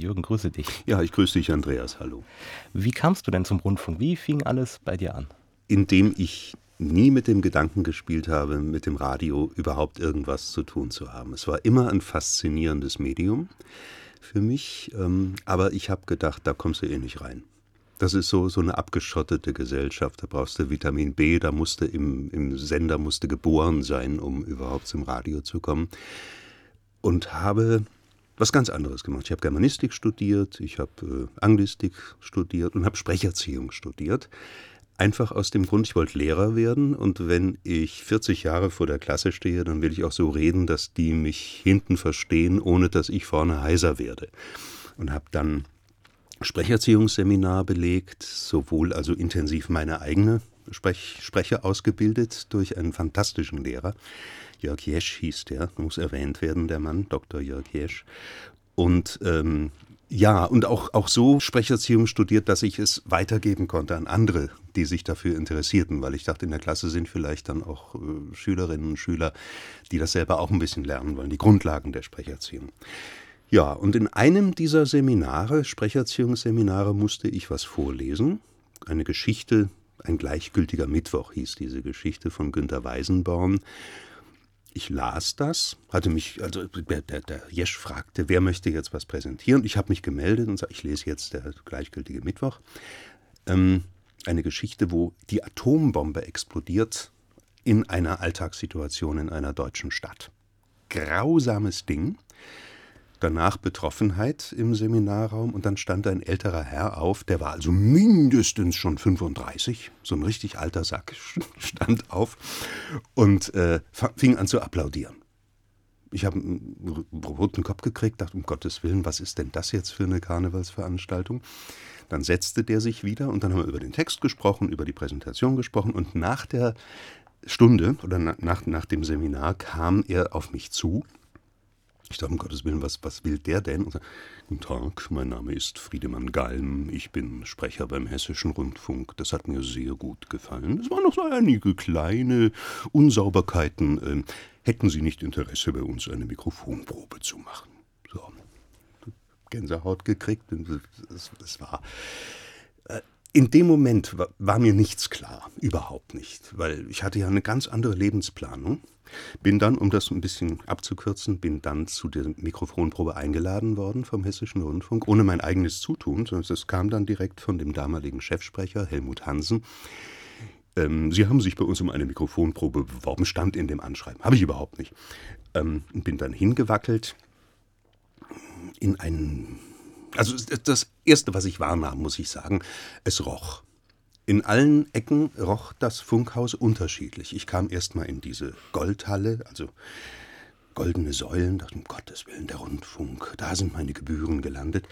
Jürgen, grüße dich. Ja, ich grüße dich, Andreas. Hallo. Wie kamst du denn zum Rundfunk? Wie fing alles bei dir an? Indem ich nie mit dem Gedanken gespielt habe, mit dem Radio überhaupt irgendwas zu tun zu haben. Es war immer ein faszinierendes Medium für mich, ähm, aber ich habe gedacht, da kommst du eh nicht rein. Das ist so, so eine abgeschottete Gesellschaft. Da brauchst du Vitamin B, da musste im, im Sender musste geboren sein, um überhaupt zum Radio zu kommen. Und habe was ganz anderes gemacht. Ich habe Germanistik studiert, ich habe äh, Anglistik studiert und habe Sprecherziehung studiert. Einfach aus dem Grund, ich wollte Lehrer werden und wenn ich 40 Jahre vor der Klasse stehe, dann will ich auch so reden, dass die mich hinten verstehen, ohne dass ich vorne heiser werde. Und habe dann Sprecherziehungsseminar belegt, sowohl also intensiv meine eigene Sprech Sprecher ausgebildet durch einen fantastischen Lehrer. Jörg Jesch hieß der, muss erwähnt werden, der Mann, Dr. Jörg Jesch. Und ähm, ja, und auch, auch so Sprecherziehung studiert, dass ich es weitergeben konnte an andere, die sich dafür interessierten, weil ich dachte, in der Klasse sind vielleicht dann auch äh, Schülerinnen und Schüler, die das selber auch ein bisschen lernen wollen, die Grundlagen der Sprecherziehung. Ja, und in einem dieser Seminare, Sprecherziehungsseminare, musste ich was vorlesen. Eine Geschichte, ein gleichgültiger Mittwoch hieß diese Geschichte von Günter Weisenborn. Ich las das, hatte mich, also der, der, Jesch fragte, wer möchte jetzt was präsentieren? Ich habe mich gemeldet und sagte, ich lese jetzt der gleichgültige Mittwoch. Ähm, eine Geschichte, wo die Atombombe explodiert in einer Alltagssituation in einer deutschen Stadt. Grausames Ding danach Betroffenheit im Seminarraum und dann stand ein älterer Herr auf, der war also mindestens schon 35, so ein richtig alter Sack, stand auf und äh, fing an zu applaudieren. Ich habe einen roten Kopf gekriegt, dachte, um Gottes Willen, was ist denn das jetzt für eine Karnevalsveranstaltung? Dann setzte der sich wieder und dann haben wir über den Text gesprochen, über die Präsentation gesprochen und nach der Stunde oder nach, nach dem Seminar kam er auf mich zu ich dachte, um Gottes Willen, was, was will der denn? Und, Guten Tag, mein Name ist Friedemann Galm, ich bin Sprecher beim Hessischen Rundfunk. Das hat mir sehr gut gefallen. Es waren noch so einige kleine Unsauberkeiten. Ähm, hätten Sie nicht Interesse, bei uns eine Mikrofonprobe zu machen? So. Gänsehaut gekriegt. Es war in dem Moment war, mir nichts klar, überhaupt nicht, weil ich hatte ja eine ganz andere Lebensplanung. Bin dann, um das ein bisschen abzukürzen, bin dann zu der Mikrofonprobe eingeladen worden vom Hessischen Rundfunk, ohne mein eigenes Zutun, es kam dann direkt von dem damaligen Chefsprecher Helmut Hansen. Ähm, Sie haben sich bei uns um eine Mikrofonprobe beworben, stand in dem Anschreiben. Habe ich überhaupt nicht. Ähm, bin dann hingewackelt in einen also das Erste, was ich wahrnahm, muss ich sagen, es roch. In allen Ecken roch das Funkhaus unterschiedlich. Ich kam erst mal in diese Goldhalle, also goldene Säulen, dachte, um Gottes Willen, der Rundfunk, da sind meine Gebühren gelandet.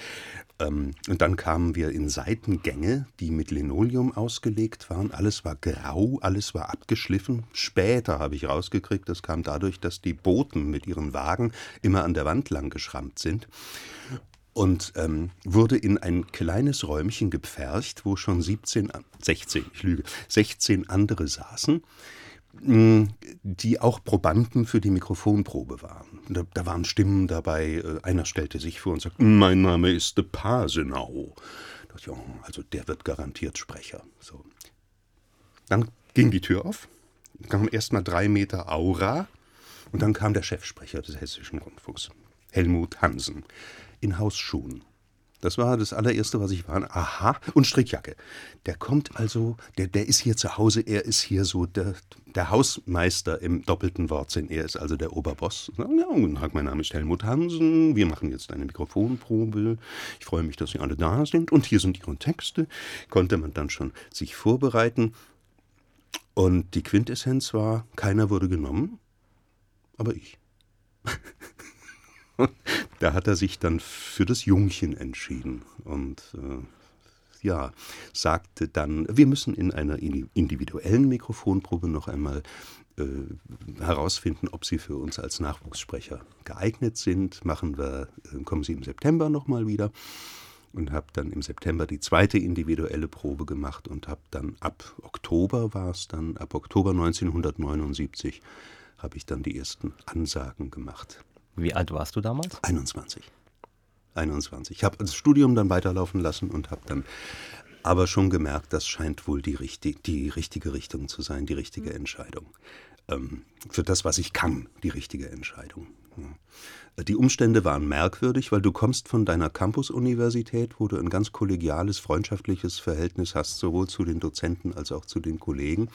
Ähm, und dann kamen wir in Seitengänge, die mit Linoleum ausgelegt waren. Alles war grau, alles war abgeschliffen. Später habe ich rausgekriegt, das kam dadurch, dass die Boten mit ihren Wagen immer an der Wand lang geschrammt sind und ähm, wurde in ein kleines Räumchen gepfercht, wo schon 17, 16, ich lüge, 16 andere saßen, mm, die auch Probanden für die Mikrofonprobe waren. Da, da waren Stimmen dabei, äh, einer stellte sich vor und sagte, mein Name ist de Pasenau. oh, also der wird garantiert Sprecher. So. Dann ging die Tür auf, kam erst mal drei Meter Aura und dann kam der Chefsprecher des Hessischen Rundfunks, Helmut Hansen in Hausschuhen. Das war das allererste, was ich war. Aha, und Strickjacke. Der kommt also, der, der ist hier zu Hause, er ist hier so der, der Hausmeister im doppelten Wortsinn. Er ist also der Oberboss. Ja, guten Tag, mein Name ist Helmut Hansen. Wir machen jetzt eine Mikrofonprobe. Ich freue mich, dass Sie alle da sind. Und hier sind Ihre Texte. Konnte man dann schon sich vorbereiten. Und die Quintessenz war, keiner wurde genommen, aber ich. da hat er sich dann für das Jungchen entschieden und äh, ja, sagte dann, wir müssen in einer individuellen Mikrofonprobe noch einmal äh, herausfinden, ob Sie für uns als Nachwuchssprecher geeignet sind. Machen wir, äh, kommen Sie im September nochmal wieder und habe dann im September die zweite individuelle Probe gemacht und habe dann ab Oktober war es dann, ab Oktober 1979 habe ich dann die ersten Ansagen gemacht. Wie alt warst du damals? 21. 21. Ich habe das Studium dann weiterlaufen lassen und habe dann aber schon gemerkt, das scheint wohl die, richtig, die richtige Richtung zu sein, die richtige Entscheidung. Ähm, für das, was ich kann, die richtige Entscheidung. Ja. Die Umstände waren merkwürdig, weil du kommst von deiner Campus-Universität, wo du ein ganz kollegiales, freundschaftliches Verhältnis hast, sowohl zu den Dozenten als auch zu den Kollegen.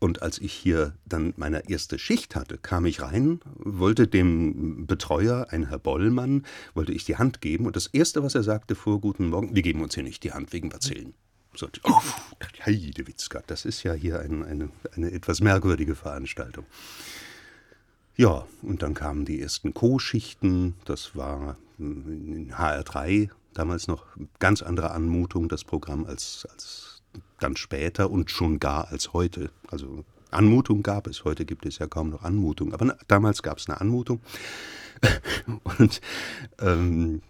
Und als ich hier dann meine erste Schicht hatte, kam ich rein, wollte dem Betreuer, ein Herr Bollmann, wollte ich die Hand geben. Und das Erste, was er sagte vor Guten Morgen, wir geben uns hier nicht die Hand wegen Bazillen. So, oh, Heidewitzka, das ist ja hier ein, eine, eine etwas merkwürdige Veranstaltung. Ja, und dann kamen die ersten Co-Schichten. Das war in HR3 damals noch ganz andere Anmutung, das Programm, als, als dann später und schon gar als heute. Also Anmutung gab es, heute gibt es ja kaum noch Anmutung, aber damals gab es eine Anmutung. und ähm,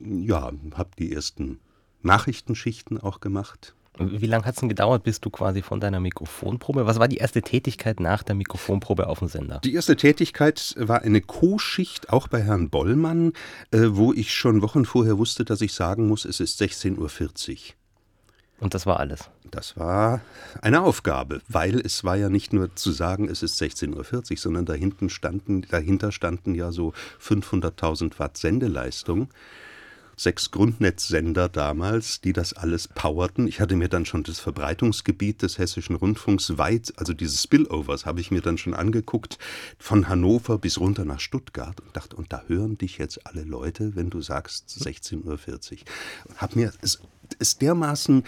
ja, habe die ersten Nachrichtenschichten auch gemacht. Wie lange hat es denn gedauert, bis du quasi von deiner Mikrofonprobe, was war die erste Tätigkeit nach der Mikrofonprobe auf dem Sender? Die erste Tätigkeit war eine Co-Schicht, auch bei Herrn Bollmann, äh, wo ich schon Wochen vorher wusste, dass ich sagen muss, es ist 16.40 Uhr. Und das war alles. Das war eine Aufgabe, weil es war ja nicht nur zu sagen, es ist 16.40 Uhr, sondern dahinten standen, dahinter standen ja so 500.000 Watt Sendeleistung. Sechs Grundnetzsender damals, die das alles powerten. Ich hatte mir dann schon das Verbreitungsgebiet des Hessischen Rundfunks weit, also diese Spillovers, habe ich mir dann schon angeguckt, von Hannover bis runter nach Stuttgart und dachte, und da hören dich jetzt alle Leute, wenn du sagst 16.40 Uhr. Hab mir es dermaßen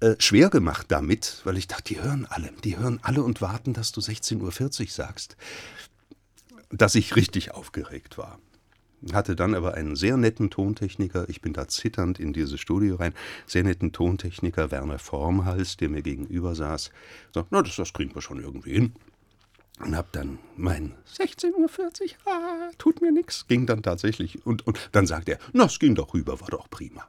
äh, schwer gemacht damit, weil ich dachte, die hören alle, die hören alle und warten, dass du 16.40 Uhr sagst, dass ich richtig aufgeregt war. Hatte dann aber einen sehr netten Tontechniker, ich bin da zitternd in dieses Studio rein, sehr netten Tontechniker Werner Formhals, der mir gegenüber saß. Sagt, na, das, das kriegen wir schon irgendwie hin. Und hab dann mein 16.40 Uhr, ah, tut mir nichts, ging dann tatsächlich. Und, und dann sagt er, na, es ging doch rüber, war doch prima.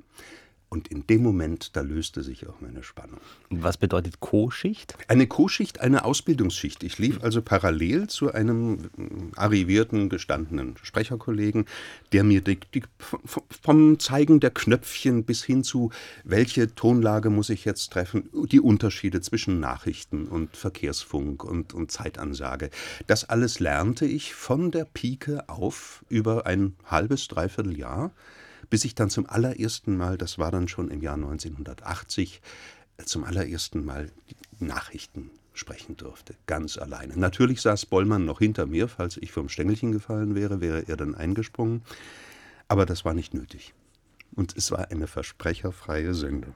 Und in dem Moment, da löste sich auch meine Spannung. Was bedeutet Co-Schicht? Eine Co-Schicht, eine Ausbildungsschicht. Ich lief also parallel zu einem arrivierten, gestandenen Sprecherkollegen, der mir die, die, vom Zeigen der Knöpfchen bis hin zu, welche Tonlage muss ich jetzt treffen, die Unterschiede zwischen Nachrichten und Verkehrsfunk und, und Zeitansage. Das alles lernte ich von der Pike auf über ein halbes, dreiviertel Jahr bis ich dann zum allerersten Mal, das war dann schon im Jahr 1980, zum allerersten Mal Nachrichten sprechen durfte, ganz alleine. Natürlich saß Bollmann noch hinter mir, falls ich vom Stängelchen gefallen wäre, wäre er dann eingesprungen, aber das war nicht nötig. Und es war eine versprecherfreie Sendung.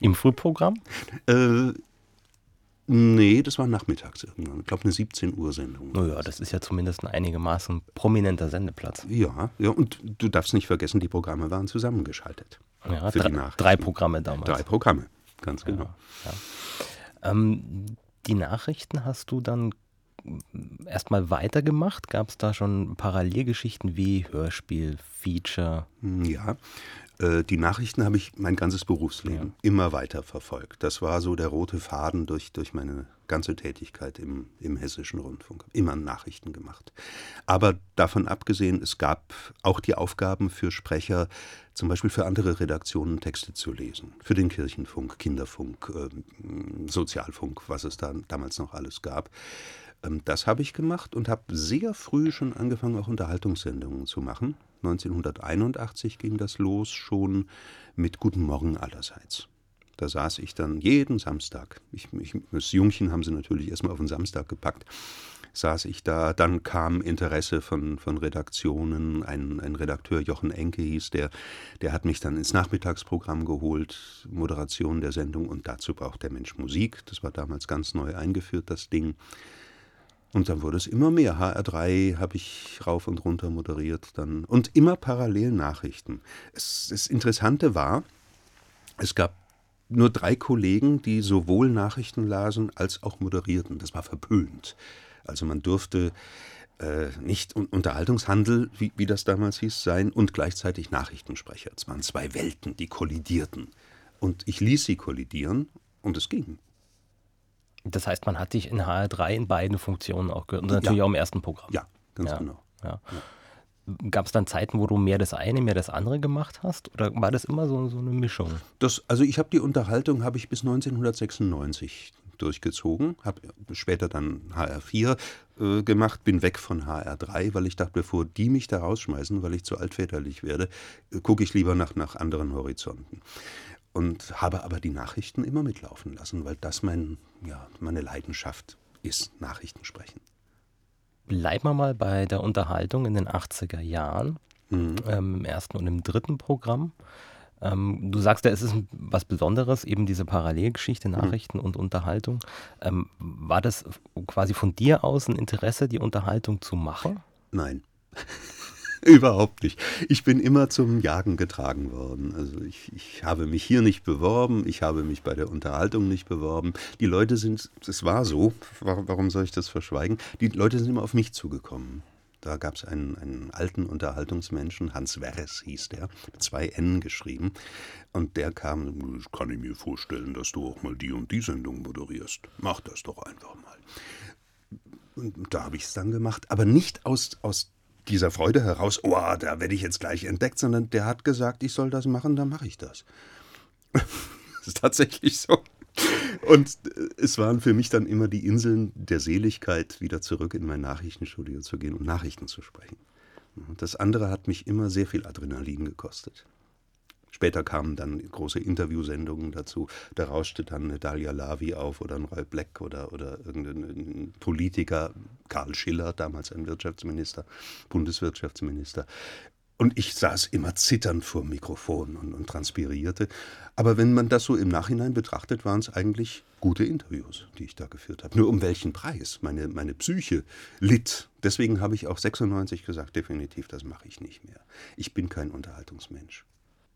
Im Frühprogramm? Äh, Nee, das war nachmittags irgendwann. Ich glaube, eine 17 Uhr Sendung. Naja, das ist ja zumindest ein einigermaßen prominenter Sendeplatz. Ja, ja, und du darfst nicht vergessen, die Programme waren zusammengeschaltet. Ja, drei, drei, Programme damals. Drei Programme, ganz genau. Ja, ja. Ähm, die Nachrichten hast du dann erstmal weitergemacht? Gab es da schon Parallelgeschichten wie Hörspiel, Feature? Ja, äh, die Nachrichten habe ich mein ganzes Berufsleben ja. immer weiter verfolgt. Das war so der rote Faden durch, durch meine ganze Tätigkeit im, im hessischen Rundfunk. Immer Nachrichten gemacht. Aber davon abgesehen, es gab auch die Aufgaben für Sprecher, zum Beispiel für andere Redaktionen Texte zu lesen. Für den Kirchenfunk, Kinderfunk, äh, Sozialfunk, was es da damals noch alles gab. Ähm, das habe ich gemacht und habe sehr früh schon angefangen, auch Unterhaltungssendungen zu machen. 1981 ging das los, schon mit Guten Morgen allerseits. Da saß ich dann jeden Samstag. Ich, ich, das Jungchen haben sie natürlich erstmal auf den Samstag gepackt. Saß ich da, dann kam Interesse von, von Redaktionen. Ein, ein Redakteur, Jochen Enke hieß der, der hat mich dann ins Nachmittagsprogramm geholt, Moderation der Sendung und dazu braucht der Mensch Musik. Das war damals ganz neu eingeführt, das Ding. Und dann wurde es immer mehr. HR3 habe ich rauf und runter moderiert dann. Und immer parallel Nachrichten. Es, das Interessante war, es gab nur drei Kollegen, die sowohl Nachrichten lasen als auch moderierten. Das war verpönt. Also man durfte äh, nicht Unterhaltungshandel, wie, wie das damals hieß, sein und gleichzeitig Nachrichtensprecher. Es waren zwei Welten, die kollidierten. Und ich ließ sie kollidieren und es ging. Das heißt, man hat dich in HR3 in beiden Funktionen auch gehört und natürlich ja. auch im ersten Programm. Ja, ganz ja. genau. Ja. Gab es dann Zeiten, wo du mehr das eine, mehr das andere gemacht hast? Oder war das immer so, so eine Mischung? Das, also ich habe die Unterhaltung habe ich bis 1996 durchgezogen, habe später dann HR4 äh, gemacht, bin weg von HR3, weil ich dachte, bevor die mich da rausschmeißen, weil ich zu altväterlich werde, äh, gucke ich lieber nach, nach anderen Horizonten. Und habe aber die Nachrichten immer mitlaufen lassen, weil das mein, ja, meine Leidenschaft ist, Nachrichten sprechen. Bleiben wir mal bei der Unterhaltung in den 80er Jahren, mhm. ähm, im ersten und im dritten Programm. Ähm, du sagst ja, es ist was Besonderes, eben diese Parallelgeschichte, mhm. Nachrichten mhm. und Unterhaltung. Ähm, war das quasi von dir aus ein Interesse, die Unterhaltung zu machen? Nein. Überhaupt nicht. Ich bin immer zum Jagen getragen worden. Also ich, ich habe mich hier nicht beworben, ich habe mich bei der Unterhaltung nicht beworben. Die Leute sind, es war so, warum soll ich das verschweigen? Die Leute sind immer auf mich zugekommen. Da gab es einen, einen alten Unterhaltungsmenschen, Hans Werres hieß der, mit zwei N geschrieben. Und der kam, kann ich mir vorstellen, dass du auch mal die und die Sendung moderierst. Mach das doch einfach mal. Und da habe ich es dann gemacht, aber nicht aus, aus dieser Freude heraus, oh, da werde ich jetzt gleich entdeckt, sondern der hat gesagt, ich soll das machen, dann mache ich das. das ist tatsächlich so. Und äh, es waren für mich dann immer die Inseln der Seligkeit, wieder zurück in mein Nachrichtenstudio zu gehen und Nachrichten zu sprechen. Das andere hat mich immer sehr viel Adrenalin gekostet. Später kamen dann große Interviewsendungen dazu. Da rauschte dann eine Dalia Lavi auf oder ein Roy Black oder, oder irgendein Politiker, Karl Schiller, damals ein Wirtschaftsminister, Bundeswirtschaftsminister. Und ich saß immer zitternd vor dem Mikrofon und, und transpirierte. Aber wenn man das so im Nachhinein betrachtet, waren es eigentlich gute Interviews, die ich da geführt habe. Nur um welchen Preis? Meine, meine Psyche litt. Deswegen habe ich auch 96 gesagt, definitiv, das mache ich nicht mehr. Ich bin kein Unterhaltungsmensch.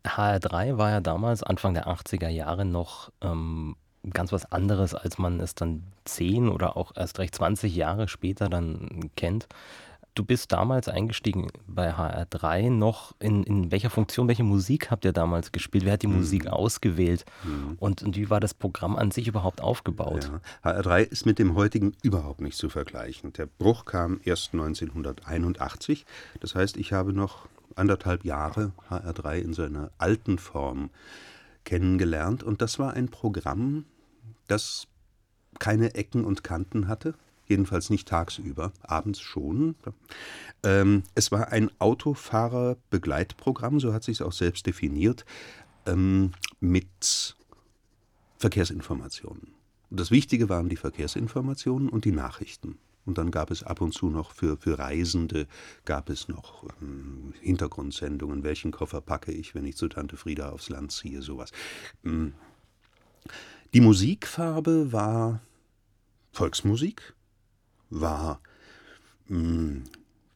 HR3 war ja damals, Anfang der 80er Jahre, noch ähm, ganz was anderes, als man es dann 10 oder auch erst recht 20 Jahre später dann kennt. Du bist damals eingestiegen bei HR3 noch. In, in welcher Funktion, welche Musik habt ihr damals gespielt? Wer hat die mhm. Musik ausgewählt? Mhm. Und, und, wie war das Programm an sich überhaupt aufgebaut? Ja. HR3 ist mit dem heutigen überhaupt nicht zu vergleichen. Der Bruch kam erst 1981. Das heißt, ich habe noch anderthalb Jahre HR3 in seiner alten Form kennengelernt. Und das war ein Programm, das keine Ecken und Kanten hatte, jedenfalls nicht tagsüber, abends schon. Ähm, es war ein Autofahrer-Begleitprogramm, so hat sich es auch selbst definiert, ähm, mit Verkehrsinformationen. Das Wichtige waren die Verkehrsinformationen und die Nachrichten. Und dann gab es ab und zu noch für, für Reisende gab es noch ähm, Hintergrundsendungen. Welchen Koffer packe ich, wenn ich zu Tante Frieda aufs Land ziehe? Sowas. Ähm, die Musikfarbe war Volksmusik, war ähm,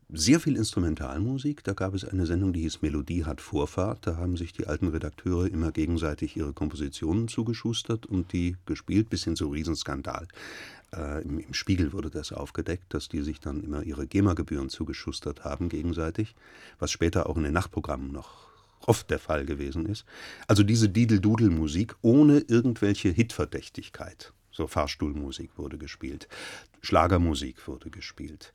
sehr viel Instrumentalmusik. Da gab es eine Sendung, die hieß Melodie hat Vorfahrt. Da haben sich die alten Redakteure immer gegenseitig ihre Kompositionen zugeschustert und die gespielt, bis hin zu Riesenskandal. Äh, im, im, Spiegel wurde das aufgedeckt, dass die sich dann immer ihre GEMA-Gebühren zugeschustert haben gegenseitig, was später auch in den Nachtprogrammen noch oft der Fall gewesen ist. Also diese Didel-Dudel-Musik ohne irgendwelche Hitverdächtigkeit. So Fahrstuhlmusik wurde gespielt, Schlagermusik wurde gespielt.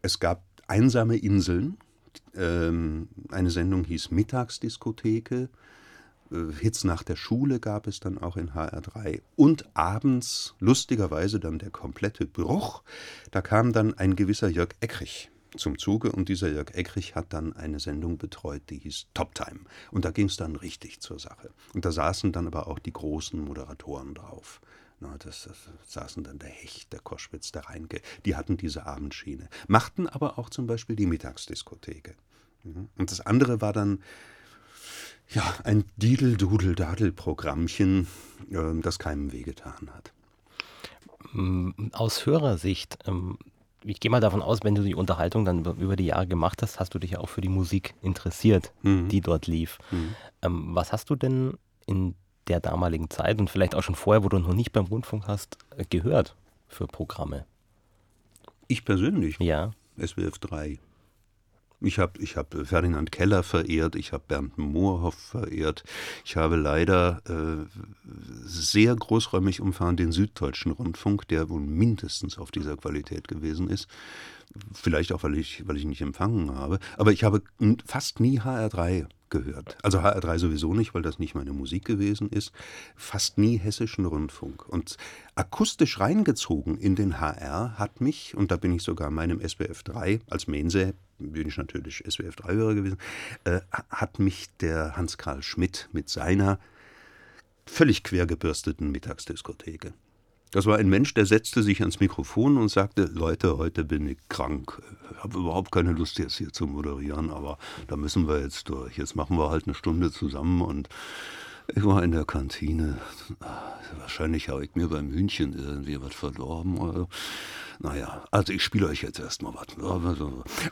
Es gab einsame Inseln. Ähm, eine Sendung hieß Mittagsdiskotheke. Äh, Hits nach der Schule gab es dann auch in HR3. Und abends, lustigerweise dann der komplette Bruch. Da kam dann ein gewisser Jörg Eckrich zum Zuge und dieser Jörg Eckrich hat dann eine Sendung betreut, die hieß Top Time. Und da ging es dann richtig zur Sache. Und da saßen dann aber auch die großen Moderatoren drauf. Na, das, das, saßen dann der Hecht, der Koschwitz, der Reinke. Die hatten diese Abendschiene. Machten aber auch zum Beispiel die Mittagsdiskotheke. Mhm. Und das andere war dann ja, ein Didel-Dudel-Dadel-Programmchen, äh, das keinem wehgetan hat. Mm, aus Hörersicht, ähm, ich gehe mal davon aus, wenn du die Unterhaltung dann über die Jahre gemacht hast, hast du dich ja auch für die Musik interessiert, mhm. die dort lief. Mhm. Ähm, was hast du denn in der damaligen Zeit und vielleicht auch schon vorher, wo du noch nicht beim Rundfunk hast, gehört für Programme? Ich persönlich? Ja. SWF 3. Ich habe ich hab Ferdinand Keller verehrt, ich habe Bernd Moorhoff verehrt. Ich habe leider äh, sehr großräumig umfahren den Süddeutschen Rundfunk, der wohl mindestens auf dieser Qualität gewesen ist. Vielleicht auch, weil ich, weil ich nicht empfangen habe. Aber ich habe fast nie HR3 gehört. Also HR3 sowieso nicht, weil das nicht meine Musik gewesen ist. Fast nie hessischen Rundfunk. Und akustisch reingezogen in den HR hat mich, und da bin ich sogar meinem SBF 3 als Mainsee, bin ich natürlich SBF 3-Hörer gewesen, äh, hat mich der Hans-Karl Schmidt mit seiner völlig quergebürsteten Mittagsdiskotheke. Das war ein Mensch, der setzte sich ans Mikrofon und sagte, Leute, heute bin ich krank. Ich habe überhaupt keine Lust jetzt hier zu moderieren, aber da müssen wir jetzt durch. Jetzt machen wir halt eine Stunde zusammen und ich war in der Kantine. Wahrscheinlich habe ich mir beim Hühnchen irgendwie was verdorben. Naja, also ich spiele euch jetzt erstmal was.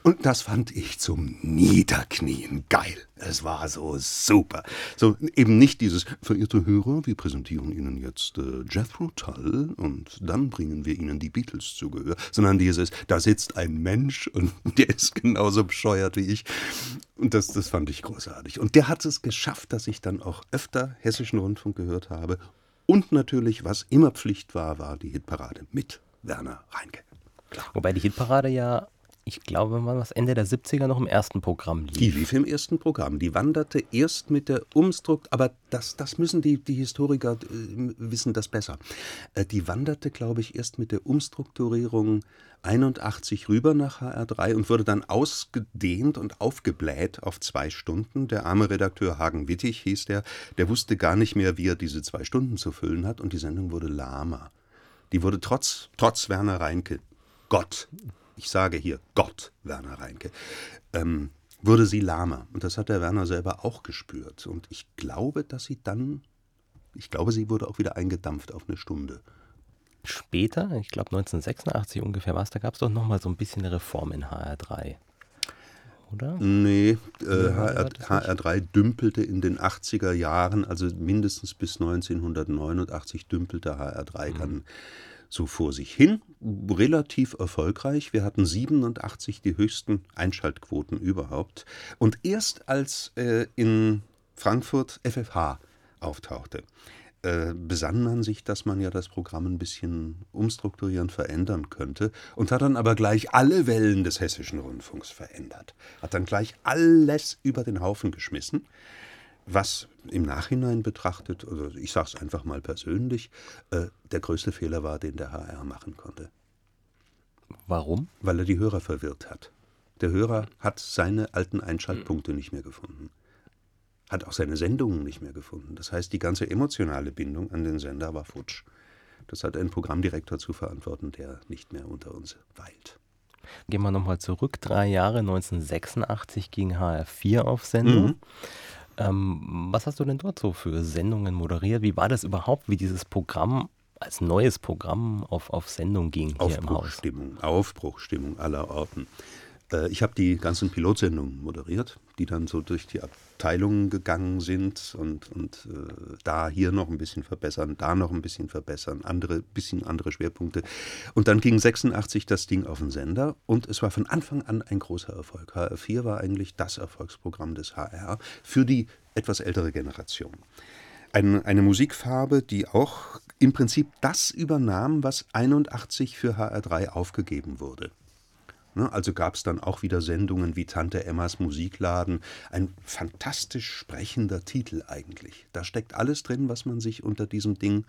Und das fand ich zum Niederknien geil. Es war so super. So eben nicht dieses, verehrte Hörer, wir präsentieren Ihnen jetzt äh, Jethro Tull und dann bringen wir Ihnen die Beatles zu Gehör, sondern dieses, da sitzt ein Mensch und der ist genauso bescheuert wie ich. Und das, das fand ich großartig. Und der hat es geschafft, dass ich dann auch öfter Hessischen Rundfunk gehört habe. Und natürlich, was immer Pflicht war, war die Hitparade mit Werner Reinke. Klar. Wobei die Hitparade ja, ich glaube, war das Ende der 70er noch im ersten Programm lief. Die lief im ersten Programm. Die wanderte erst mit der Umstrukturierung, aber das, das müssen die, die Historiker äh, wissen das besser. Äh, die wanderte, glaube ich, erst mit der Umstrukturierung 81 rüber nach HR3 und wurde dann ausgedehnt und aufgebläht auf zwei Stunden. Der arme Redakteur Hagen Wittig hieß der, der wusste gar nicht mehr, wie er diese zwei Stunden zu füllen hat und die Sendung wurde lahmer. Die wurde trotz, trotz Werner Reinke, Gott, ich sage hier Gott, Werner Reinke, ähm, wurde sie lahmer. Und das hat der Werner selber auch gespürt. Und ich glaube, dass sie dann, ich glaube, sie wurde auch wieder eingedampft auf eine Stunde. Später, ich glaube 1986 ungefähr war es, da gab es doch nochmal so ein bisschen eine Reform in HR3 oder? Nee, äh, HR, HR3 dümpelte in den 80er Jahren, also mindestens bis 1989 dümpelte HR3 mhm. dann so vor sich hin, relativ erfolgreich. Wir hatten 87 die höchsten Einschaltquoten überhaupt. Und erst als äh, in Frankfurt FFH auftauchte, äh, besann man sich, dass man ja das Programm ein bisschen umstrukturieren, verändern könnte und hat dann aber gleich alle Wellen des hessischen Rundfunks verändert. Hat dann gleich alles über den Haufen geschmissen, was im Nachhinein betrachtet, also ich sage es einfach mal persönlich, äh, der größte Fehler war, den der HR machen konnte. Warum? Weil er die Hörer verwirrt hat. Der Hörer hat seine alten Einschaltpunkte nicht mehr gefunden hat auch seine Sendungen nicht mehr gefunden. Das heißt, die ganze emotionale Bindung an den Sender war futsch. Das hat ein Programmdirektor zu verantworten, der nicht mehr unter uns weilt. Gehen wir nochmal zurück. Drei Jahre 1986 ging HR4 auf Sendung. Mhm. Ähm, was hast du denn dort so für Sendungen moderiert? Wie war das überhaupt, wie dieses Programm als neues Programm auf, auf Sendung ging hier im Haus? Aufbruchstimmung, Aufbruchstimmung aller Orten. Äh, ich habe die ganzen Pilotsendungen moderiert, die dann so durch die Abteilungen gegangen sind und, und äh, da hier noch ein bisschen verbessern, da noch ein bisschen verbessern, andere bisschen andere Schwerpunkte. Und dann ging 86 das Ding auf den Sender und es war von Anfang an ein großer Erfolg. HR4 war eigentlich das Erfolgsprogramm des HR für die etwas ältere Generation. Ein, eine Musikfarbe, die auch im Prinzip das übernahm, was 81 für HR3 aufgegeben wurde. Ne, also gab es dann auch wieder Sendungen wie Tante Emmas Musikladen. Ein fantastisch sprechender Titel eigentlich. Da steckt alles drin, was man sich unter diesem Ding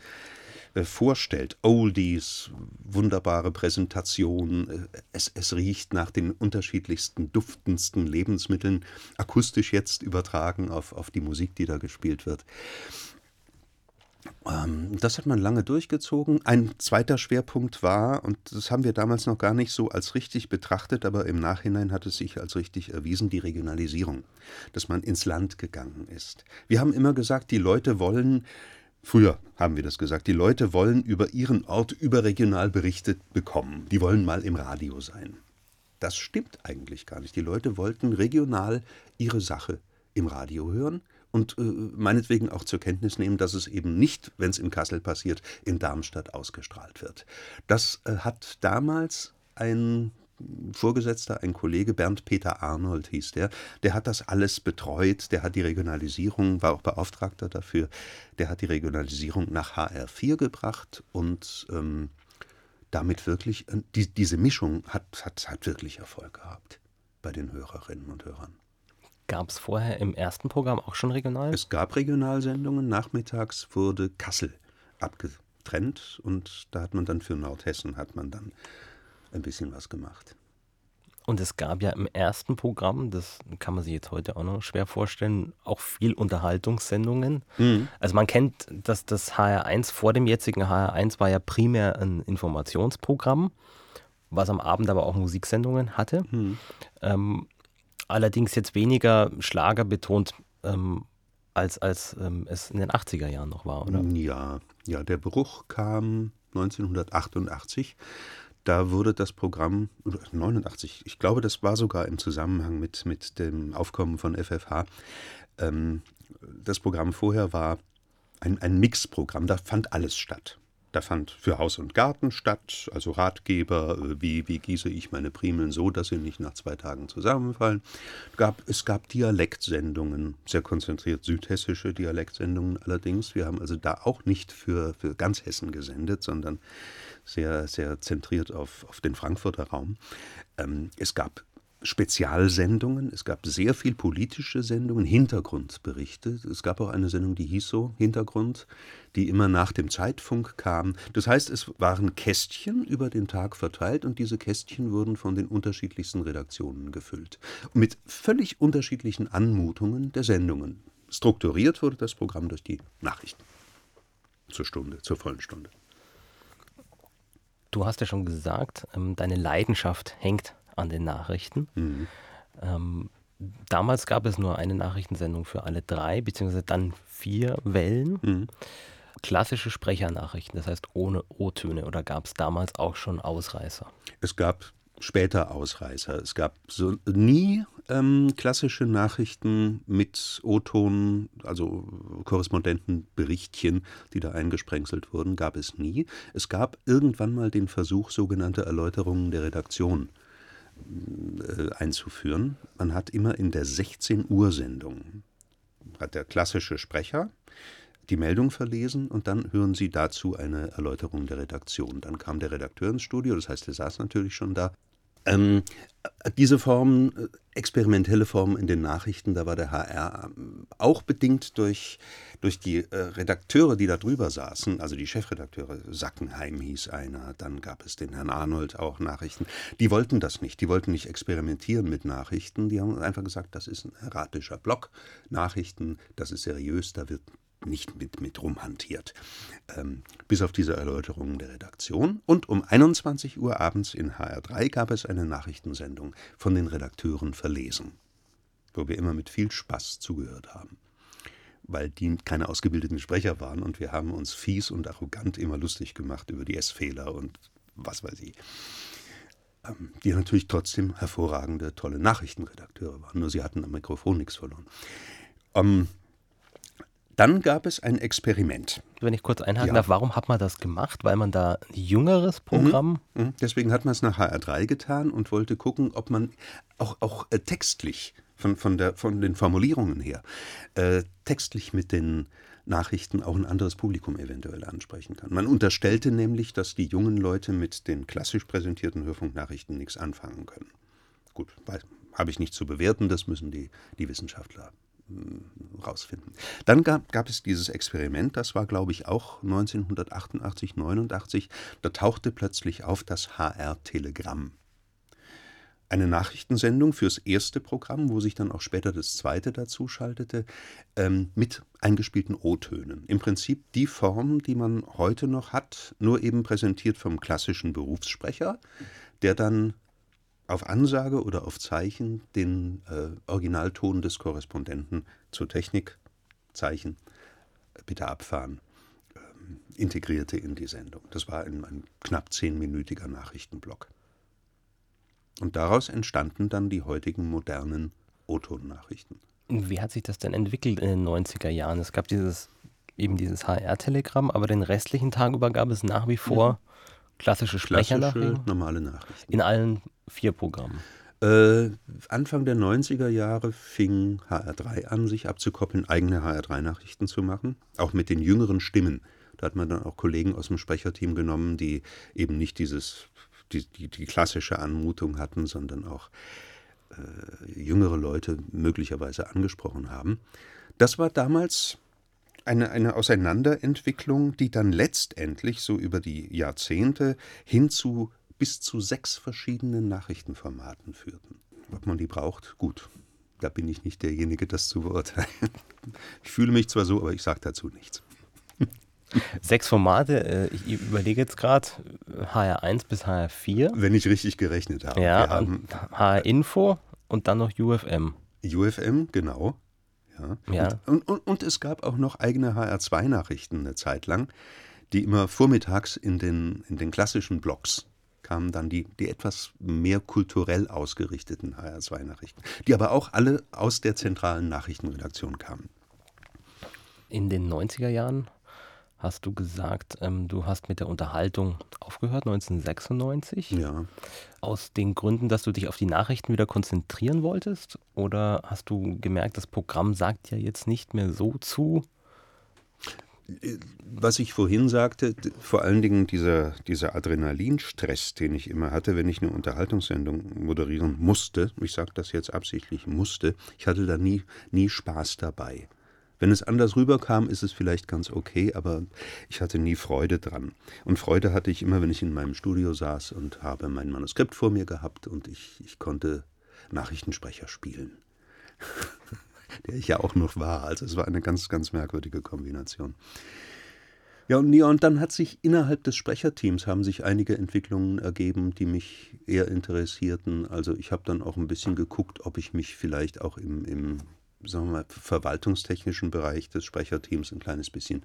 äh, vorstellt. Oldies, wunderbare Präsentation. Äh, es, es riecht nach den unterschiedlichsten, duftendsten Lebensmitteln. Akustisch jetzt übertragen auf, auf die Musik, die da gespielt wird. Ähm, das hat man lange durchgezogen. Ein zweiter Schwerpunkt war, und das haben wir damals noch gar nicht so als richtig betrachtet, aber im Nachhinein hat es sich als richtig erwiesen, die Regionalisierung, dass man ins Land gegangen ist. Wir haben immer gesagt, die Leute wollen, früher haben wir das gesagt, die Leute wollen über ihren Ort überregional berichtet bekommen. Die wollen mal im Radio sein. Das stimmt eigentlich gar nicht. Die Leute wollten regional ihre Sache im Radio hören und äh, meinetwegen auch zur Kenntnis nehmen, dass es eben nicht, wenn es in Kassel passiert, in Darmstadt ausgestrahlt wird. Das äh, hat damals ein Vorgesetzter, ein Kollege, Bernd Peter Arnold hieß der, der hat das alles betreut, der hat die Regionalisierung, war auch Beauftragter dafür, der hat die Regionalisierung nach HR4 gebracht und ähm, damit wirklich, äh, die, diese Mischung hat, hat, hat wirklich Erfolg gehabt bei den Hörerinnen und Hörern. Gab es vorher im ersten Programm auch schon regional? Es gab Regionalsendungen. Nachmittags wurde Kassel abgetrennt und da hat man dann für Nordhessen hat man dann ein bisschen was gemacht. Und es gab ja im ersten Programm, das kann man sich jetzt heute auch noch schwer vorstellen, auch viel Unterhaltungssendungen. Mhm. Also man kennt, dass das HR1 vor dem jetzigen HR1 war ja primär ein Informationsprogramm, was am Abend aber auch Musiksendungen hatte. Mhm. Ähm, allerdings jetzt weniger Schlager betont, ähm, als, als ähm, es in den 80er Jahren noch war, oder? Ja, ja, der Bruch kam 1988 da wurde das Programm, 89, ich glaube, das war sogar im Zusammenhang mit, mit dem Aufkommen von FFH. Ähm, das Programm vorher war ein, ein Mixprogramm, da fand alles statt. Da fand für Haus und Garten statt, also Ratgeber, äh, wie, wie gieße ich meine Primeln so, dass sie nicht nach zwei Tagen zusammenfallen. Gab, es gab Dialektsendungen, sehr konzentriert südhessische Dialektsendungen allerdings. Wir haben also da auch nicht für, für ganz Hessen gesendet, sondern sehr, sehr zentriert auf, auf den Frankfurter Raum. Ähm, es gab Spezialsendungen, es gab sehr viel politische Sendungen, Hintergrundberichte. Es gab auch eine Sendung, die hieß so Hintergrund, die immer nach dem Zeitfunk kam. Das heißt, es waren Kästchen über den Tag verteilt und diese Kästchen wurden von den unterschiedlichsten Redaktionen gefüllt. Mit völlig unterschiedlichen Anmutungen der Sendungen. Strukturiert wurde das Programm durch die Nachrichten. Zur Stunde, zur vollen Stunde. Du hast ja schon gesagt, ähm, deine Leidenschaft hängt an den Nachrichten. Mhm. Ähm, damals gab es nur eine Nachrichtensendung für alle drei, beziehungsweise dann vier Wellen. Mhm. Klassische Sprechernachrichten, das heißt ohne O-Töne, oder gab es damals auch schon Ausreißer? Es gab später Ausreißer. Es gab so nie ähm, klassische Nachrichten mit O-Ton, also Korrespondentenberichtchen, die da eingesprengselt wurden, gab es nie. Es gab irgendwann mal den Versuch, sogenannte Erläuterungen der Redaktion einzuführen. Man hat immer in der 16 Uhr Sendung hat der klassische Sprecher die Meldung verlesen und dann hören Sie dazu eine Erläuterung der Redaktion. Dann kam der Redakteur ins Studio, das heißt, er saß natürlich schon da ähm, diese Formen, äh, experimentelle Formen in den Nachrichten, da war der HR ähm, auch bedingt durch, durch die äh, Redakteure, die da drüber saßen, also die Chefredakteure, Sackenheim hieß einer, dann gab es den Herrn Arnold auch Nachrichten. Die wollten das nicht, die wollten nicht experimentieren mit Nachrichten, die haben einfach gesagt, das ist ein erratischer Block, Nachrichten, das ist seriös, da wird nicht mit, mit rumhantiert. Ähm, bis auf diese Erläuterungen der Redaktion. Und um 21 Uhr abends in HR3 gab es eine Nachrichtensendung von den Redakteuren verlesen, wo wir immer mit viel Spaß zugehört haben. Weil die keine ausgebildeten Sprecher waren und wir haben uns fies und arrogant immer lustig gemacht über die S-Fehler und was weiß ich ähm, die natürlich trotzdem hervorragende, tolle Nachrichtenredakteure waren. Nur sie hatten am Mikrofon nichts verloren. Ähm, dann gab es ein Experiment. Wenn ich kurz einhaken ja. darf, warum hat man das gemacht? Weil man da ein jüngeres Programm. Mhm. Mhm. Deswegen hat man es nach HR3 getan und wollte gucken, ob man auch, auch äh, textlich, von, von, der, von den Formulierungen her, äh, textlich mit den Nachrichten auch ein anderes Publikum eventuell ansprechen kann. Man unterstellte nämlich, dass die jungen Leute mit den klassisch präsentierten Hörfunknachrichten nichts anfangen können. Gut, habe ich nicht zu bewerten, das müssen die, die Wissenschaftler rausfinden. Dann gab, gab es dieses Experiment, das war, glaube ich, auch 1988, 89. Da tauchte plötzlich auf das HR-Telegramm. Eine Nachrichtensendung fürs erste Programm, wo sich dann auch später das zweite dazu schaltete, ähm, mit eingespielten O-Tönen. Im Prinzip die Form, die man heute noch hat, nur eben präsentiert vom klassischen Berufssprecher, der dann auf Ansage oder auf Zeichen den äh, Originalton des Korrespondenten zur Technik, Zeichen, äh, bitte abfahren, äh, integrierte in die Sendung. Das war ein, ein knapp zehnminütiger Nachrichtenblock. Und daraus entstanden dann die heutigen modernen O-Ton-Nachrichten. Wie hat sich das denn entwickelt in den 90er Jahren? Es gab dieses eben dieses HR-Telegramm, aber den restlichen Tag über gab es nach wie vor mhm Klassische Sprechernachrichten? Klassische, normale Nachrichten. In allen vier Programmen. Äh, Anfang der 90er Jahre fing HR3 an, sich abzukoppeln, eigene HR3-Nachrichten zu machen, auch mit den jüngeren Stimmen. Da hat man dann auch Kollegen aus dem Sprecherteam genommen, die eben nicht dieses, die, die, die klassische Anmutung hatten, sondern auch äh, jüngere Leute möglicherweise angesprochen haben. Das war damals eine, eine Auseinanderentwicklung, die dann letztendlich so über die Jahrzehnte hin zu bis zu sechs verschiedenen Nachrichtenformaten führten. Ob man die braucht, gut. Da bin ich nicht derjenige, das zu beurteilen. Ich fühle mich zwar so, aber ich sage dazu nichts. Sechs Formate, äh, ich überlege jetzt gerade, HR1 bis HR4. Wenn ich richtig gerechnet habe. Ja, haben, HR-Info und dann noch UFM. UFM, genau. Ja. ja. Und, und, und, es gab auch noch eigene HR2-Nachrichten eine Zeit lang, die immer vormittags in den, in den klassischen Blogs kamen dann die, die etwas mehr kulturell ausgerichteten HR2-Nachrichten, die aber auch alle aus der zentralen Nachrichtenredaktion kamen. In den 90er Jahren hast du gesagt, ähm, du hast mit der Unterhaltung aufgehört, 1996. Ja. Aus den Gründen, dass du dich auf die Nachrichten wieder konzentrieren wolltest? Oder hast du gemerkt, das Programm sagt ja jetzt nicht mehr so zu? was ich vorhin sagte, vor allen Dingen dieser, dieser Adrenalinstress, den ich immer hatte, wenn ich eine Unterhaltungssendung moderieren musste, ich sage das jetzt absichtlich musste, ich hatte da nie, nie Spaß dabei. Wenn es anders rüberkam, ist es vielleicht ganz okay, aber ich hatte nie Freude dran. Und Freude hatte ich immer, wenn ich in meinem Studio saß und habe mein Manuskript vor mir gehabt und ich, ich konnte Nachrichtensprecher spielen. der ich ja auch noch war. Also es war eine ganz, ganz merkwürdige Kombination. Ja, und, ja, und dann hat sich innerhalb des Sprecherteams haben sich einige Entwicklungen ergeben, die mich eher interessierten. Also ich habe dann auch ein bisschen geguckt, ob ich mich vielleicht auch im, im sagen wir mal, verwaltungstechnischen Bereich des Sprecherteams ein kleines bisschen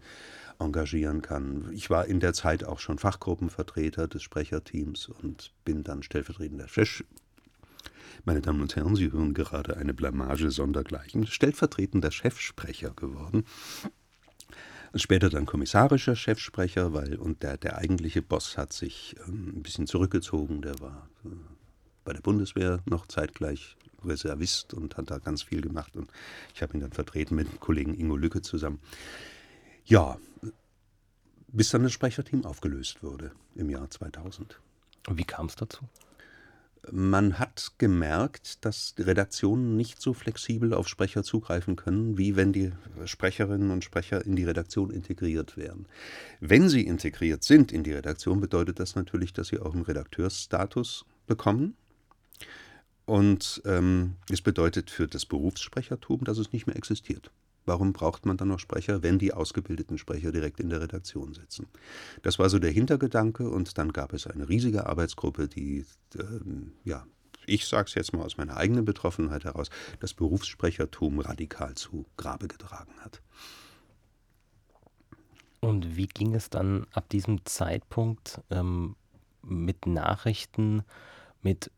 engagieren kann. Ich war in der Zeit auch schon Fachgruppenvertreter des Sprecherteams und bin dann stellvertretender Chef, meine Damen und Herren, Sie hören gerade eine Blamage sondergleichen. Stellvertretender Chefsprecher geworden. Später dann kommissarischer Chefsprecher, weil und der, der eigentliche Boss hat sich ähm, ein bisschen zurückgezogen. Der war äh, bei der Bundeswehr noch zeitgleich Reservist und hat da ganz viel gemacht. Und ich habe ihn dann vertreten mit dem Kollegen Ingo Lücke zusammen. Ja, bis dann das Sprecherteam aufgelöst wurde im Jahr 2000. Und wie kam es dazu? Man hat gemerkt, dass Redaktionen nicht so flexibel auf Sprecher zugreifen können, wie wenn die Sprecherinnen und Sprecher in die Redaktion integriert wären. Wenn sie integriert sind in die Redaktion, bedeutet das natürlich, dass sie auch einen Redakteursstatus bekommen. Und ähm, es bedeutet für das Berufssprechertum, dass es nicht mehr existiert. Warum braucht man dann noch Sprecher, wenn die ausgebildeten Sprecher direkt in der Redaktion sitzen? Das war so der Hintergedanke und dann gab es eine riesige Arbeitsgruppe, die, ähm, ja, ich sage es jetzt mal aus meiner eigenen Betroffenheit heraus, das Berufssprechertum radikal zu Grabe getragen hat. Und wie ging es dann ab diesem Zeitpunkt ähm, mit Nachrichten, mit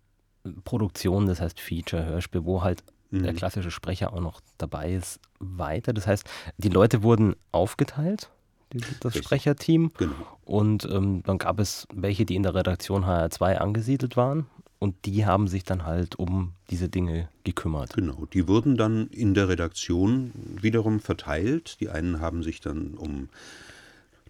Produktion, das heißt Feature, Hörspiel, wo halt mhm. der klassische Sprecher auch noch dabei ist, weiter. Das heißt, die Leute wurden aufgeteilt, die, das Richtig. Sprecherteam. Genau. Und ähm, dann gab es welche, die in der Redaktion HR2 angesiedelt waren. Und die haben sich dann halt um diese Dinge gekümmert. Genau, die wurden dann in der Redaktion wiederum verteilt. Die einen haben sich dann um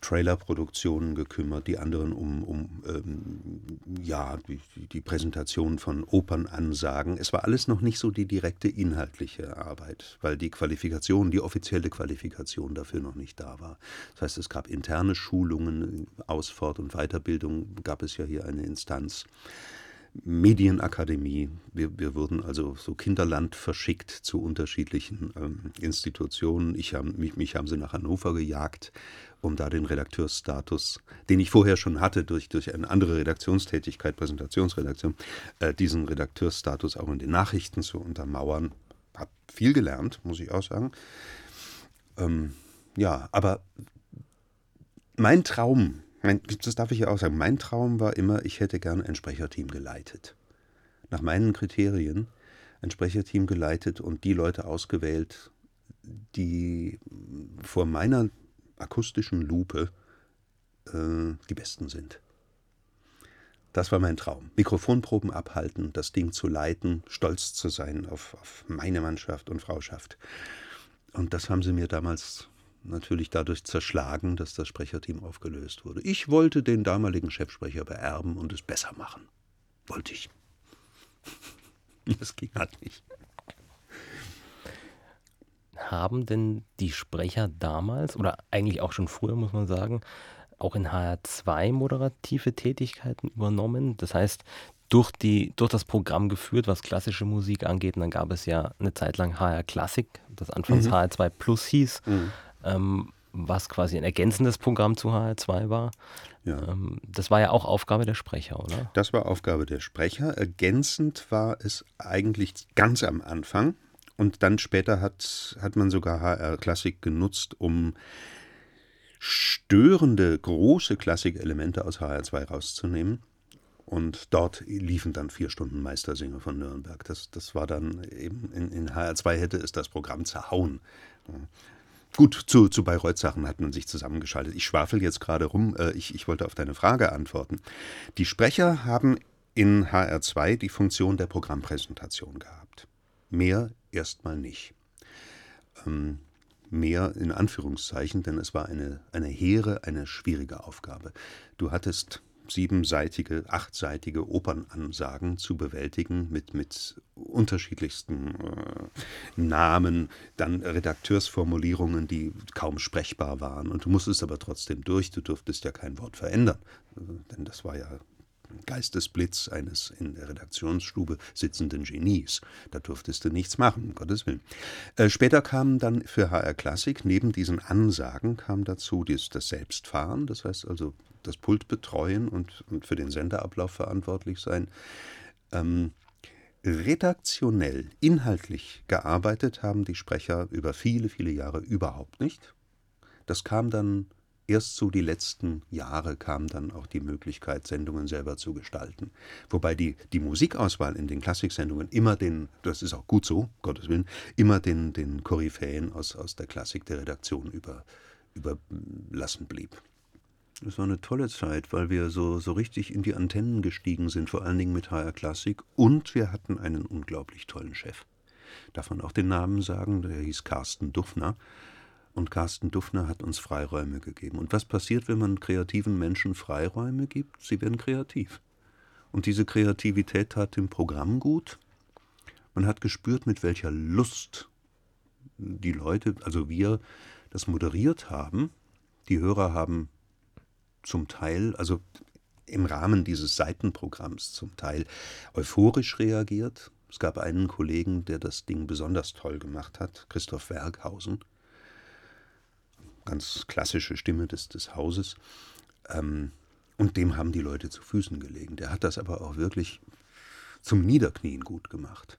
Trailerproduktionen gekümmert, die anderen um, um ähm, ja, die, die, Präsentation von Opernansagen. Es war alles noch nicht so die direkte inhaltliche Arbeit, weil die Qualifikation, die offizielle Qualifikation dafür noch nicht da war. Das heißt, es gab interne Schulungen, Aus-, Fort- und Weiterbildung, gab es ja hier eine Instanz. Medienakademie. Wir, wir wurden also so Kinderland verschickt zu unterschiedlichen ähm, Institutionen. Ich hab, mich, mich haben sie nach Hannover gejagt um da den Redakteursstatus, den ich vorher schon hatte durch, durch eine andere Redaktionstätigkeit, Präsentationsredaktion, äh, diesen Redakteursstatus auch in den Nachrichten zu untermauern. Hab viel gelernt, muss ich auch sagen. Ähm, ja, aber mein Traum, mein, das darf ich ja auch sagen, mein Traum war immer, ich hätte gerne ein Sprecherteam geleitet. Nach meinen Kriterien ein Sprecherteam geleitet und die Leute ausgewählt, die vor meiner akustischen Lupe äh, die besten sind. Das war mein Traum. Mikrofonproben abhalten, das Ding zu leiten, stolz zu sein auf, auf meine Mannschaft und Frauschaft. Und das haben sie mir damals natürlich dadurch zerschlagen, dass das Sprecherteam aufgelöst wurde. Ich wollte den damaligen Chefsprecher beerben und es besser machen. Wollte ich. Das ging halt nicht. Haben denn die Sprecher damals oder eigentlich auch schon früher, muss man sagen, auch in HR2 moderative Tätigkeiten übernommen? Das heißt, durch, die, durch das Programm geführt, was klassische Musik angeht. Und dann gab es ja eine Zeit lang HR Classic, das anfangs mhm. HR2 Plus hieß. Mhm ähm, was quasi ein ergänzendes Programm zu HR2 war. Ja. Ähm, das war ja auch Aufgabe der Sprecher, oder? Das war Aufgabe der Sprecher. Ergänzend war es eigentlich ganz am Anfang. Und dann später hat, hat man sogar HR Klassik genutzt, um störende große Klassikelemente aus HR2 rauszunehmen. Und dort liefen dann vier Stunden Meistersinger von Nürnberg. Das, das war dann eben in, in HR2 hätte es das Programm zerhauen. Gut, zu, zu Bayreuth-Sachen hat man sich zusammengeschaltet. Ich schwafel jetzt gerade rum. Äh, ich, ich wollte auf deine Frage antworten. Die Sprecher haben in HR2 die Funktion der Programmpräsentation gehabt. Mehr erstmal nicht. Ähm, mehr in Anführungszeichen, denn es war eine, eine hehre, eine schwierige Aufgabe. Du hattest siebenseitige, achtseitige Opernansagen zu bewältigen mit, mit unterschiedlichsten äh, Namen, dann Redakteursformulierungen, die kaum sprechbar waren. Und du musstest aber trotzdem durch, du durftest ja kein Wort verändern, äh, denn das war ja Geistesblitz eines in der Redaktionsstube sitzenden Genies. Da durftest du nichts machen, um Gottes Willen. Äh, später kam dann für HR Klassik, neben diesen Ansagen kam dazu das, das Selbstfahren, das heißt also das Pult betreuen und, und für den Senderablauf verantwortlich sein. Ähm, redaktionell, inhaltlich gearbeitet haben die Sprecher über viele, viele Jahre überhaupt nicht. Das kam dann erst so die letzten Jahre kam dann auch die Möglichkeit, Sendungen selber zu gestalten. Wobei die, die Musikauswahl in den Klassiksendungen immer den, das ist auch gut so, Gottes Willen, immer den, den Koryphäen aus, aus der Klassik der Redaktion über, überlassen blieb. Es war eine tolle Zeit, weil wir so, so richtig in die Antennen gestiegen sind, vor allen Dingen mit HR Klassik. Und wir hatten einen unglaublich tollen Chef. Darf man auch den Namen sagen? Der hieß Carsten Duffner. Und Carsten Duffner hat uns Freiräume gegeben. Und was passiert, wenn man kreativen Menschen Freiräume gibt? Sie werden kreativ. Und diese Kreativität tat dem Programm gut. Man hat gespürt, mit welcher Lust die Leute, also wir, das moderiert haben. Die Hörer haben zum Teil, also im Rahmen dieses Seitenprogramms zum Teil euphorisch reagiert. Es gab einen Kollegen, der das Ding besonders toll gemacht hat, Christoph Werkhausen. Ganz klassische Stimme des, des Hauses. Ähm, und dem haben die Leute zu Füßen gelegen. Der hat das aber auch wirklich zum Niederknien gut gemacht.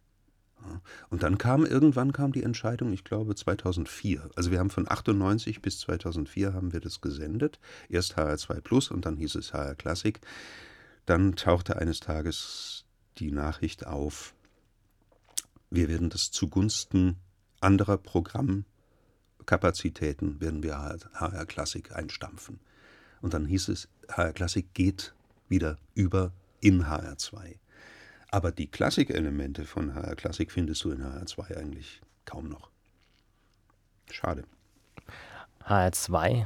Und dann kam irgendwann kam die Entscheidung, ich glaube 2004. Also wir haben von 98 bis 2004 haben wir das gesendet. Erst HR2 Plus und dann hieß es HR Classic. Dann tauchte eines Tages die Nachricht auf, wir werden das zugunsten anderer Programmkapazitäten werden wir HR Classic einstampfen. Und dann hieß es, HR Classic geht wieder über in HR2. Aber die Klassikelemente von HR Klassik findest du in HR2 eigentlich kaum noch. Schade. HR2,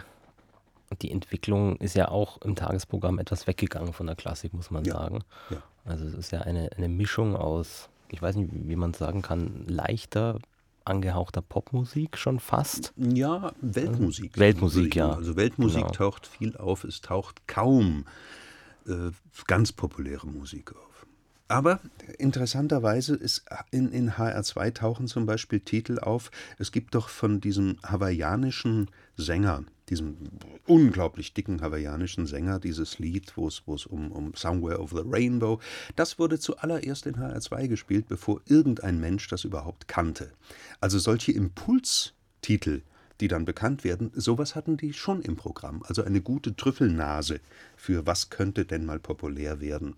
die Entwicklung ist ja auch im Tagesprogramm etwas weggegangen von der Klassik, muss man ja. sagen. Ja. Also es ist ja eine, eine Mischung aus, ich weiß nicht, wie man sagen kann, leichter, angehauchter Popmusik schon fast. Ja, Weltmusik. Weltmusik, ja. Also Weltmusik genau. taucht viel auf, es taucht kaum äh, ganz populäre Musik auf. Aber interessanterweise ist in, in HR2 tauchen zum Beispiel Titel auf. Es gibt doch von diesem hawaiianischen Sänger, diesem unglaublich dicken hawaiianischen Sänger, dieses Lied, wo es, um, um Somewhere Over the Rainbow, das wurde zuallererst in HR2 gespielt, bevor irgendein Mensch das überhaupt kannte. Also solche Impulstitel, die dann bekannt werden, sowas hatten die schon im Programm. Also eine gute Trüffelnase für was könnte denn mal populär werden.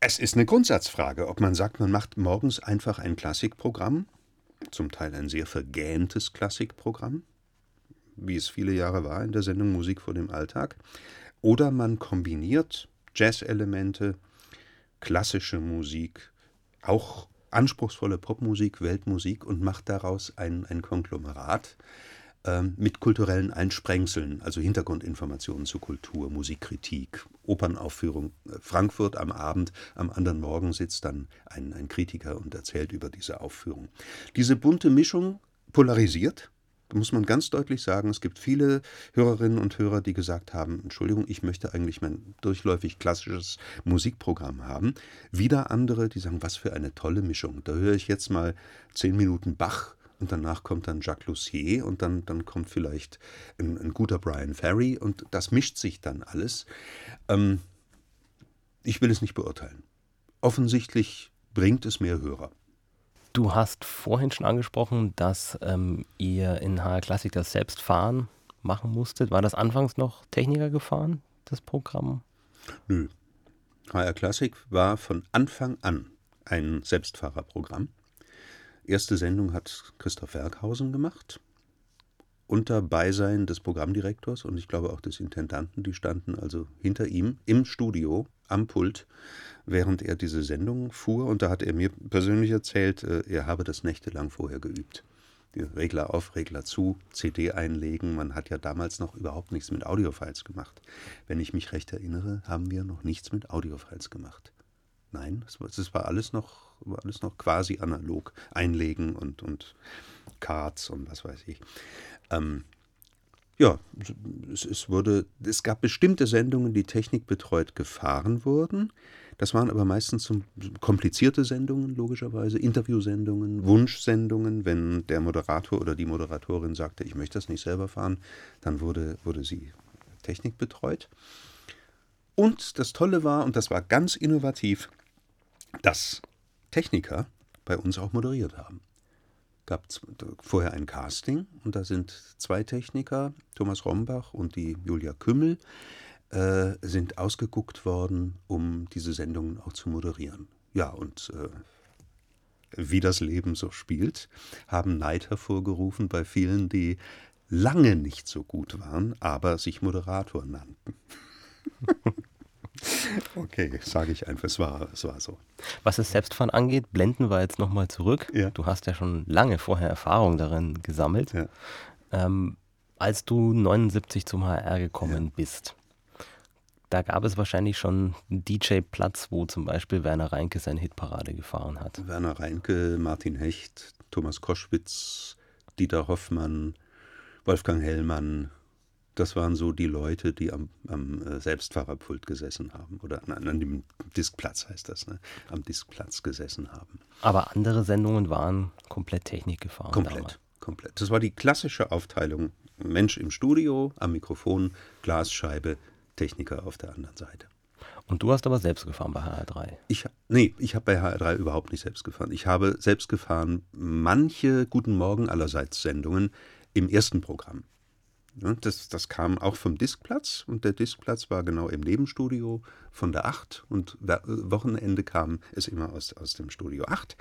Es ist eine Grundsatzfrage, ob man sagt, man macht morgens einfach ein Klassikprogramm, zum Teil ein sehr vergähntes Klassikprogramm, wie es viele Jahre war in der Sendung Musik vor dem Alltag, oder man kombiniert Jazz-Elemente, klassische Musik, auch anspruchsvolle Popmusik, Weltmusik und macht daraus ein, ein Konglomerat ähm, mit kulturellen Einsprengseln, also Hintergrundinformationen zu Kultur, Musikkritik, Opernaufführung. Frankfurt am Abend, am anderen Morgen sitzt dann ein, ein Kritiker und erzählt über diese Aufführung. Diese bunte Mischung polarisiert, muss man ganz deutlich sagen, es gibt viele Hörerinnen und Hörer, die gesagt haben, Entschuldigung, ich möchte eigentlich mein durchläufig klassisches Musikprogramm haben. Wieder andere, die sagen, was für eine tolle Mischung. Da höre ich jetzt mal zehn Minuten Bach und danach kommt dann Jacques Lussier und dann, dann kommt vielleicht ein, ein guter Brian Ferry und das mischt sich dann alles. Ähm, ich will es nicht beurteilen. Offensichtlich bringt es mehr Hörer. Du hast vorhin schon angesprochen, dass ähm, ihr in HR Classic das Selbstfahren machen musstet. War das anfangs noch Techniker gefahren, das Programm? Nö. HR Classic war von Anfang an ein Selbstfahrerprogramm. Erste Sendung hat Christoph Werkhausen gemacht, unter Beisein des Programmdirektors und ich glaube auch des Intendanten. Die standen also hinter ihm im Studio am Pult während er diese Sendung fuhr. Und da hat er mir persönlich erzählt, äh, er habe das nächtelang vorher geübt. Die Regler auf, Regler zu, CD einlegen. Man hat ja damals noch überhaupt nichts mit Audiofiles gemacht. Wenn ich mich recht erinnere, haben wir noch nichts mit Audiofiles gemacht. Nein, es war alles noch, war alles noch quasi analog. Einlegen und, und Cards und was weiß ich. Ähm, ja, es, es, wurde, es gab bestimmte Sendungen, die technikbetreut gefahren wurden. Das waren aber meistens so komplizierte Sendungen, logischerweise, Interviewsendungen, Wunschsendungen. Wenn der Moderator oder die Moderatorin sagte, ich möchte das nicht selber fahren, dann wurde, wurde sie technikbetreut. Und das Tolle war, und das war ganz innovativ, dass Techniker bei uns auch moderiert haben. Gab vorher ein Casting und da sind zwei Techniker, Thomas Rombach und die Julia Kümmel, äh, sind ausgeguckt worden, um diese Sendungen auch zu moderieren. Ja, und äh, wie das Leben so spielt, haben Neid hervorgerufen bei vielen, die lange nicht so gut waren, aber sich Moderator nannten. okay, sage ich einfach, es war, es war so. Was das Selbstfahren angeht, blenden wir jetzt nochmal zurück. Ja. Du hast ja schon lange vorher Erfahrung darin gesammelt. Ja. Ähm, als du 79 zum HR gekommen ja. bist, da gab es wahrscheinlich schon einen DJ-Platz, wo zum Beispiel Werner Reinke seine Hitparade gefahren hat. Werner Reinke, Martin Hecht, Thomas Koschwitz, Dieter Hoffmann, Wolfgang Hellmann, das waren so die Leute, die am, am äh, Selbstfahrerpult gesessen haben. Oder an, an, dem Diskplatz heißt das, ne? am Diskplatz gesessen haben. Aber andere Sendungen waren komplett Technik gefahren. Komplett, damals. komplett. Das war die klassische Aufteilung. Mensch im Studio, am Mikrofon, Glasscheibe, Techniker auf der anderen Seite. Und du hast aber selbst gefahren bei HR3? Ich, nee, ich habe bei HR3 überhaupt nicht selbst gefahren. Ich habe selbst gefahren manche Guten Morgen allerseits Sendungen im ersten Programm. Das, das kam auch vom Diskplatz und der Diskplatz war genau im Nebenstudio von der 8 und Wochenende kam es immer aus, aus dem Studio 8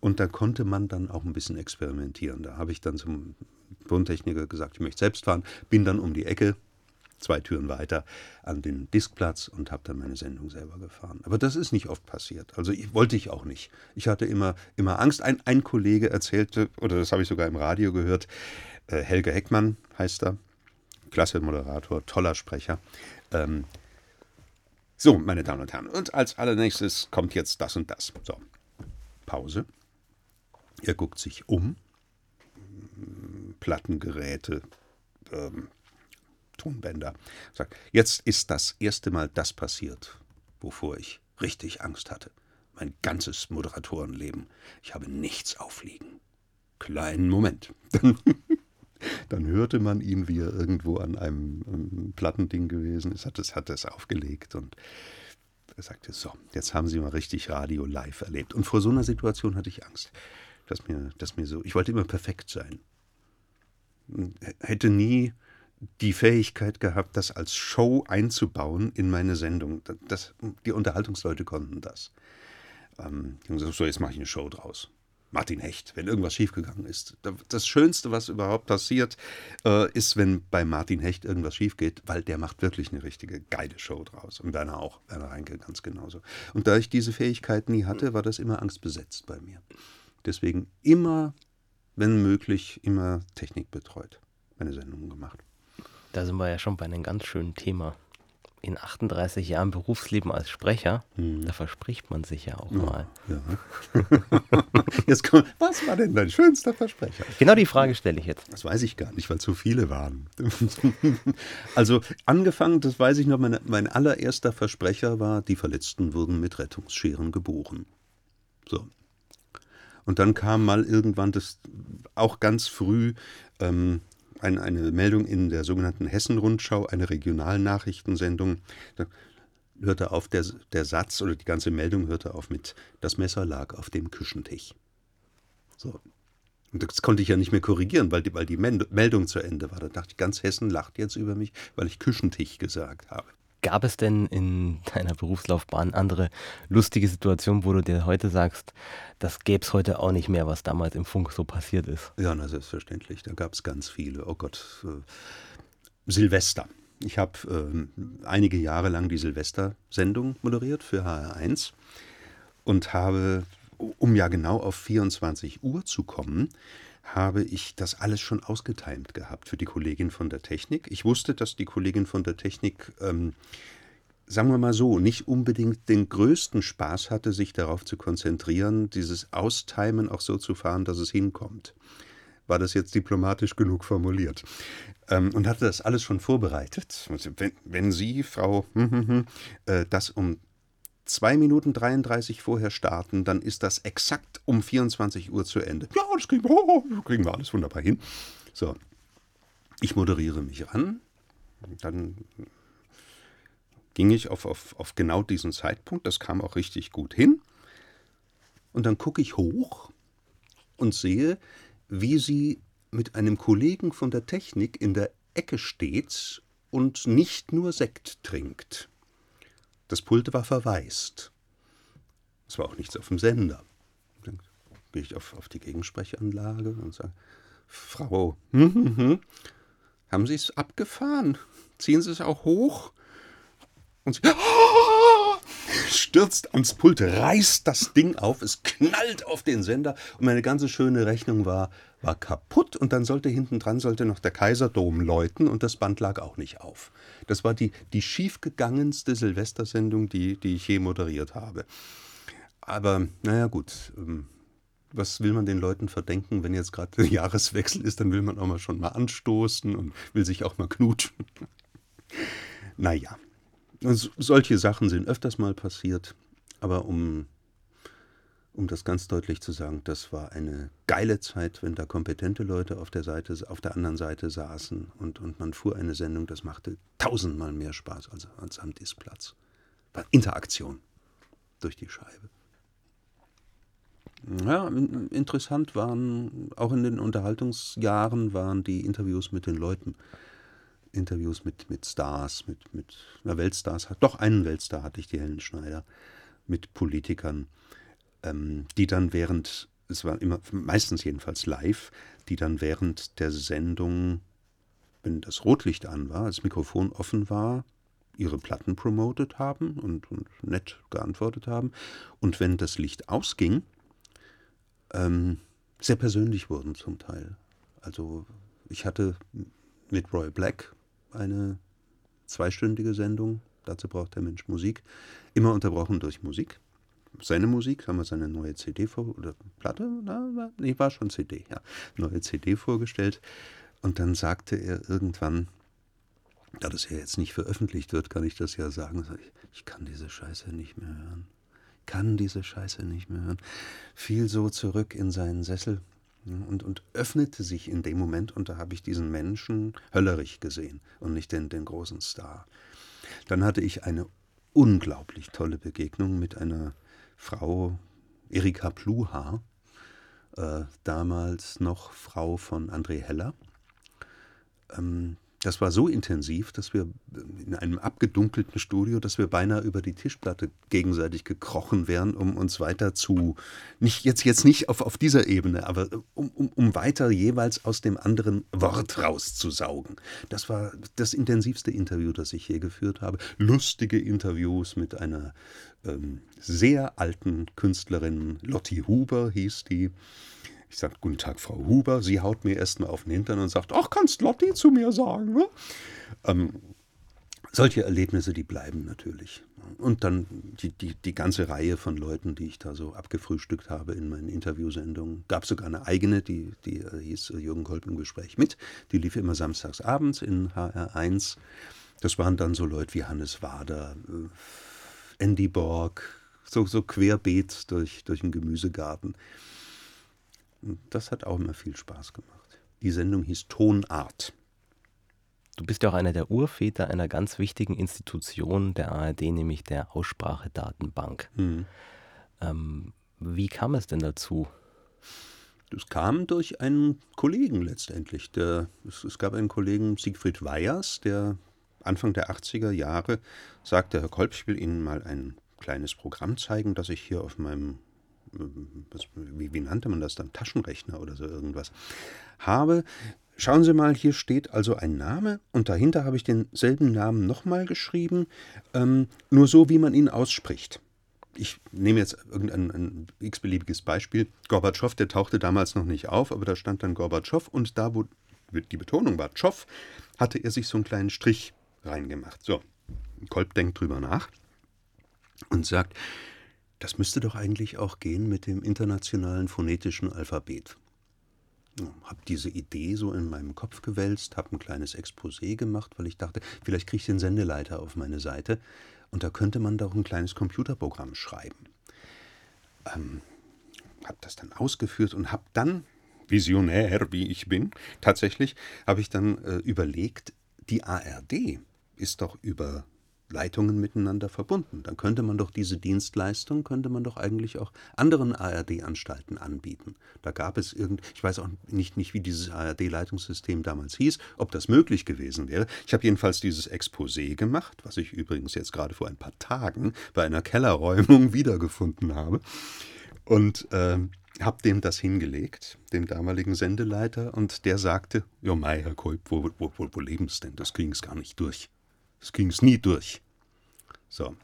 und da konnte man dann auch ein bisschen experimentieren. Da habe ich dann zum Tontechniker gesagt, ich möchte selbst fahren, bin dann um die Ecke zwei Türen weiter an den Diskplatz und habe dann meine Sendung selber gefahren. Aber das ist nicht oft passiert. Also ich, wollte ich auch nicht. Ich hatte immer, immer Angst. Ein, ein Kollege erzählte, oder das habe ich sogar im Radio gehört, äh, Helge Heckmann heißt er, klasse Moderator, toller Sprecher. Ähm, so, meine Damen und Herren, und als allernächstes kommt jetzt das und das. So, Pause. Er guckt sich um. Plattengeräte, ähm, Tonbänder. Sagt, jetzt ist das erste Mal das passiert, wovor ich richtig Angst hatte. Mein ganzes Moderatorenleben. Ich habe nichts aufliegen. Kleinen Moment. Dann, hörte man ihn, wie er irgendwo an einem, einem Plattending gewesen ist, hat es, hat aufgelegt und er sagte, so, jetzt haben Sie mal richtig Radio live erlebt. Und vor so einer Situation hatte ich Angst, dass mir, dass mir so, ich wollte immer perfekt sein. Hätte nie die Fähigkeit gehabt, das als Show einzubauen in meine Sendung. Das, die Unterhaltungsleute konnten das. Ähm, so, jetzt mache ich eine Show draus. Martin Hecht, wenn irgendwas schiefgegangen ist. Das Schönste, was überhaupt passiert, äh, ist, wenn bei Martin Hecht irgendwas schief geht, weil der macht wirklich eine richtige geile Show draus. Und Werner auch, Werner Reinke ganz genauso. Und da ich diese Fähigkeit nie hatte, war das immer angstbesetzt bei mir. Deswegen immer, wenn möglich, immer Technik betreut, meine Sendungen gemacht. Da sind wir ja schon bei einem ganz schönen Thema in 38 Jahren Berufsleben als Sprecher, hm. da verspricht man sich ja auch ja, mal. Ja. Jetzt komm, was war denn dein schönster Versprecher? Genau die Frage stelle ich jetzt. Das weiß ich gar nicht, weil zu viele waren. also angefangen, das weiß ich noch, mein, mein allererster Versprecher war, die Verletzten wurden mit Rettungsscheren geboren. So. Und dann kam mal irgendwann das auch ganz früh ähm, ein, eine Meldung in der sogenannten Hessen-Rundschau, eine Regionalnachrichtensendung. Da hörte auf der, der Satz oder die ganze Meldung hörte auf mit Das Messer lag auf dem Küchentisch. So. Und das konnte ich ja nicht mehr korrigieren, weil die, weil die Meldung zu Ende war. Da dachte ich, ganz Hessen lacht jetzt über mich, weil ich Küchentisch gesagt habe. Gab es denn in deiner Berufslaufbahn andere lustige Situationen, wo du dir heute sagst, das gäbe es heute auch nicht mehr, was damals im Funk so passiert ist? Ja, na selbstverständlich. Da gab es ganz viele. Oh Gott. Äh, Silvester. Ich habe äh, einige Jahre lang die Silvester-Sendung moderiert für HR1 und habe, um ja genau auf 24 Uhr zu kommen, habe ich das alles schon ausgetimt gehabt für die Kollegin von der Technik. Ich wusste, dass die Kollegin von der Technik, ähm, sagen wir mal so, nicht unbedingt den größten Spaß hatte, sich darauf zu konzentrieren, dieses Austimen auch so zu fahren, dass es hinkommt. War das jetzt diplomatisch genug formuliert? Ähm, und hatte das alles schon vorbereitet. Wenn, wenn Sie, Frau, äh, das um 2 Minuten 33 vorher starten, dann ist das exakt um 24 Uhr zu Ende. Ja, das kriegen wir, oh, kriegen wir alles wunderbar hin. So, ich moderiere mich an. Dann ging ich auf, auf, auf genau diesen Zeitpunkt. Das kam auch richtig gut hin. Und dann gucke ich hoch und sehe, wie sie mit einem Kollegen von der Technik in der Ecke steht und nicht nur Sekt trinkt. Das Pult war verwaist. Es war auch nichts auf dem Sender. Dann gehe ich auf, auf die Gegensprechanlage und sage, Frau, hm, hm, hm, haben Sie es abgefahren? Ziehen Sie es auch hoch? Und sie stürzt ans Pult, reißt das Ding auf, es knallt auf den Sender und meine ganze schöne Rechnung war, war kaputt und dann sollte hinten dran sollte noch der Kaiserdom läuten und das Band lag auch nicht auf. Das war die, die schiefgegangenste Silvestersendung, die, die ich je moderiert habe. Aber naja gut, ähm, was will man den Leuten verdenken, wenn jetzt gerade der Jahreswechsel ist, dann will man auch mal schon mal anstoßen und will sich auch mal knutschen. naja, solche Sachen sind öfters mal passiert, aber um, um das ganz deutlich zu sagen, das war eine geile Zeit, wenn da kompetente Leute auf der Seite, auf der anderen Seite saßen und, und man fuhr eine Sendung, das machte tausendmal mehr Spaß als, als am Diskplatz. War Interaktion durch die Scheibe. Ja, interessant waren, auch in den Unterhaltungsjahren waren die Interviews mit den Leuten. Interviews mit, mit Stars, mit, mit na, Weltstars, doch einen Weltstar hatte ich, die Helen Schneider, mit Politikern, ähm, die dann während, es war immer, meistens jedenfalls live, die dann während der Sendung, wenn das Rotlicht an war, das Mikrofon offen war, ihre Platten promotet haben und, und nett geantwortet haben. Und wenn das Licht ausging, ähm, sehr persönlich wurden zum Teil. Also ich hatte mit Roy Black eine zweistündige Sendung. Dazu braucht der Mensch Musik. Immer unterbrochen durch Musik. Seine Musik, haben wir seine neue CD vor, oder Platte? Na, nee, war schon CD, ja. Neue CD vorgestellt. Und dann sagte er irgendwann, da das ja jetzt nicht veröffentlicht wird, kann ich das ja sagen. Ich kann diese Scheiße nicht mehr hören. Kann diese Scheiße nicht mehr hören. Fiel so zurück in seinen Sessel und, und öffnete sich in dem Moment und da habe ich diesen Menschen höllerig gesehen und nicht den, den großen Star. Dann hatte ich eine unglaublich tolle Begegnung mit einer Frau, Erika Pluha, äh, damals noch Frau von André Heller. Ähm, das war so intensiv, dass wir in einem abgedunkelten Studio, dass wir beinahe über die Tischplatte gegenseitig gekrochen wären, um uns weiter zu, nicht jetzt, jetzt nicht auf, auf dieser Ebene, aber um, um, um weiter jeweils aus dem anderen Wort rauszusaugen. Das war das intensivste Interview, das ich je geführt habe. Lustige Interviews mit einer ähm, sehr alten Künstlerin, Lotti Huber hieß die ich sage, guten Tag, Frau Huber. Sie haut mir erstmal auf den Hintern und sagt, ach, kannst Lotti zu mir sagen. Ne? Ähm, solche Erlebnisse, die bleiben natürlich. Und dann die, die, die ganze Reihe von Leuten, die ich da so abgefrühstückt habe in meinen Interviewsendungen. Gab sogar eine eigene, die, die äh, hieß äh, Jürgen Kolb im Gespräch mit. Die lief immer samstags abends in HR1. Das waren dann so Leute wie Hannes Wader, äh, Andy Borg, so, so querbeet durch, durch den Gemüsegarten. Das hat auch immer viel Spaß gemacht. Die Sendung hieß Tonart. Du bist ja auch einer der Urväter einer ganz wichtigen Institution der ARD, nämlich der Aussprachedatenbank. Mhm. Ähm, wie kam es denn dazu? Das kam durch einen Kollegen letztendlich. Der, es, es, gab einen Kollegen, Siegfried Weyers, der Anfang der 80er Jahre sagte, Herr Kolb, ich will Ihnen mal ein kleines Programm zeigen, das ich hier auf meinem was, wie, wie nannte man das dann, Taschenrechner oder so irgendwas, habe. Schauen Sie mal, hier steht also ein Name und dahinter habe ich denselben Namen nochmal geschrieben, ähm, nur so, wie man ihn ausspricht. Ich nehme jetzt irgendein ein x-beliebiges Beispiel. Gorbatschow, der tauchte damals noch nicht auf, aber da stand dann Gorbatschow und da, wo die Betonung war Tschow, hatte er sich so einen kleinen Strich reingemacht. So, Kolb denkt drüber nach und sagt, das müsste doch eigentlich auch gehen mit dem internationalen phonetischen Alphabet. Habe diese Idee so in meinem Kopf gewälzt, habe ein kleines Exposé gemacht, weil ich dachte, vielleicht kriege ich den Sendeleiter auf meine Seite und da könnte man doch ein kleines Computerprogramm schreiben. Ähm, habe das dann ausgeführt und habe dann, visionär wie ich bin, tatsächlich habe ich dann äh, überlegt, die ARD ist doch über Leitungen miteinander verbunden. Dann könnte man doch diese Dienstleistung, könnte man doch eigentlich auch anderen ARD-Anstalten anbieten. Da gab es irgend, ich weiß auch nicht, nicht wie dieses ARD-Leitungssystem damals hieß, ob das möglich gewesen wäre. Ich habe jedenfalls dieses Exposé gemacht, was ich übrigens jetzt gerade vor ein paar Tagen bei einer Kellerräumung wiedergefunden habe. Und äh, habe dem das hingelegt, dem damaligen Sendeleiter, und der sagte, Jo Mei, Herr Kolb, wo, wo, wo, wo leben denn? Das kriegen Sie gar nicht durch. Das ging es nie durch. So,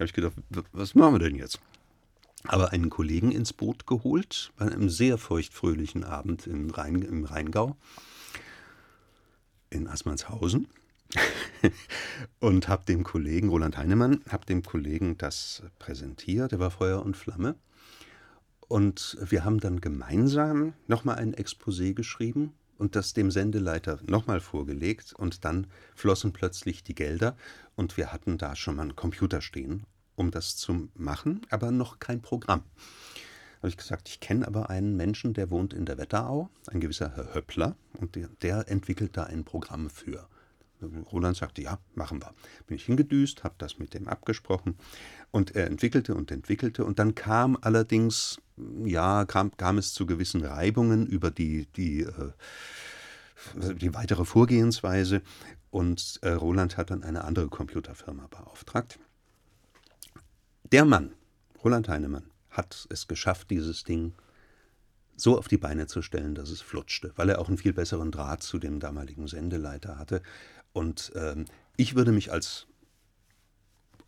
habe ich gedacht, was machen wir denn jetzt? Aber einen Kollegen ins Boot geholt, bei einem sehr feuchtfröhlichen Abend im, Rhein, im Rheingau, in Assmannshausen. und habe dem Kollegen, Roland Heinemann, habe dem Kollegen das präsentiert. Der war Feuer und Flamme. Und wir haben dann gemeinsam nochmal ein Exposé geschrieben und das dem Sendeleiter nochmal vorgelegt und dann flossen plötzlich die Gelder und wir hatten da schon mal einen Computer stehen, um das zu machen, aber noch kein Programm. Da habe ich gesagt, ich kenne aber einen Menschen, der wohnt in der Wetterau, ein gewisser Herr Höppler, und der, der entwickelt da ein Programm für. Roland sagte, ja, machen wir. Bin ich hingedüst, habe das mit dem abgesprochen und er entwickelte und entwickelte und dann kam allerdings, ja, kam, kam es zu gewissen Reibungen über die, die, äh, die weitere Vorgehensweise und äh, Roland hat dann eine andere Computerfirma beauftragt. Der Mann, Roland Heinemann, hat es geschafft, dieses Ding so auf die Beine zu stellen, dass es flutschte, weil er auch einen viel besseren Draht zu dem damaligen Sendeleiter hatte. Und ähm, ich würde mich als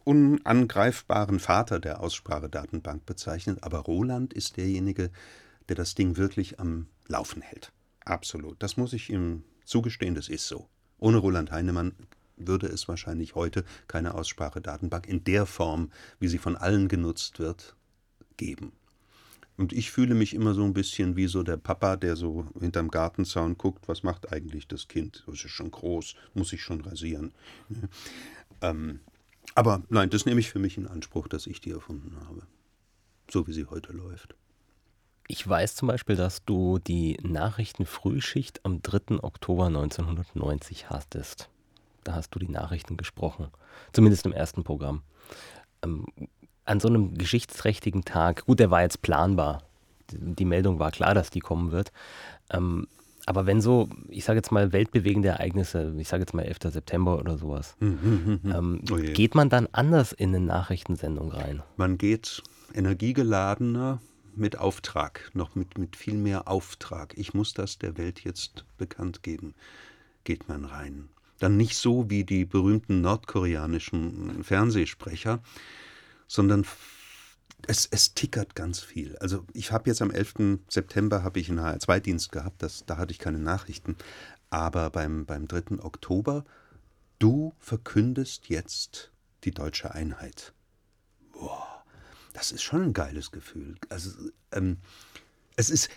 unangreifbaren Vater der Aussprachedatenbank bezeichnen, aber Roland ist derjenige, der das Ding wirklich am Laufen hält. Absolut. Das muss ich ihm zugestehen, das ist so. Ohne Roland Heinemann würde es wahrscheinlich heute keine Aussprachedatenbank in der Form, wie sie von allen genutzt wird, geben. Und ich fühle mich immer so ein bisschen wie so der Papa, der so hinterm Gartenzaun guckt, was macht eigentlich das Kind? Das ist schon groß, muss ich schon rasieren. Ähm, aber nein, das nehme ich für mich in Anspruch, dass ich die erfunden habe. So wie sie heute läuft. Ich weiß zum Beispiel, dass du die Nachrichtenfrühschicht am 3. Oktober 1990 hattest. Da hast du die Nachrichten gesprochen. Zumindest im ersten Programm. Ähm, an so einem geschichtsträchtigen Tag, gut, der war jetzt planbar. Die Meldung war klar, dass die kommen wird. Ähm, Aber wenn so, ich sage jetzt mal, weltbewegende Ereignisse, ich sage jetzt mal 11. September oder sowas, Hm, hm, hm, hm. ähm, Oh geht man dann anders in eine Nachrichtensendung rein? Man geht energiegeladener mit Auftrag, noch mit, mit viel mehr Auftrag. Ich muss das der Welt jetzt bekannt geben, geht man rein. Dann nicht so wie die berühmten nordkoreanischen Fernsehsprecher, sondern es, es tickert ganz viel. Also ich habe jetzt am 11. September habe ich einen HR2-Dienst gehabt, das, da hatte ich keine Nachrichten. Aber beim, beim 3. Oktober, du verkündest jetzt die deutsche Einheit. Das ist schon ein geiles Gefühl. Also, ähm, es ist,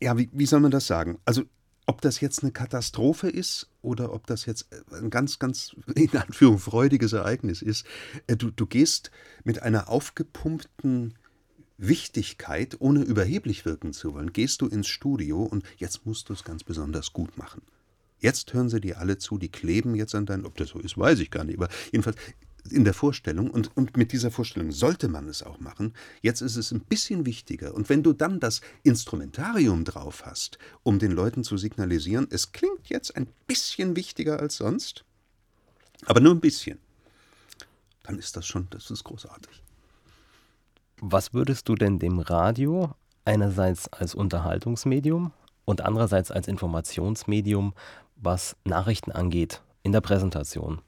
ja, wie, wie soll man das sagen? Also, ob das jetzt eine Katastrophe ist oder ob das jetzt ein ganz, ganz, in Anführung, freudiges Ereignis ist, äh, du, du gehst mit einer aufgepumpten Wichtigkeit, ohne überheblich wirken zu wollen, gehst du ins Studio und jetzt musst du es ganz besonders gut machen. Jetzt hören sie dir alle zu, die kleben jetzt an deinen, ob das so ist, weiß ich gar nicht, aber jedenfalls in der Vorstellung und, und mit dieser Vorstellung sollte man es auch machen. Jetzt ist es ein bisschen wichtiger. Und wenn du dann das Instrumentarium drauf hast, um den Leuten zu signalisieren, es klingt jetzt ein bisschen wichtiger als sonst, aber nur ein bisschen, dann ist das schon, das ist großartig. Was würdest du denn dem Radio einerseits als Unterhaltungsmedium und andererseits als Informationsmedium, was Nachrichten angeht, in der Präsentation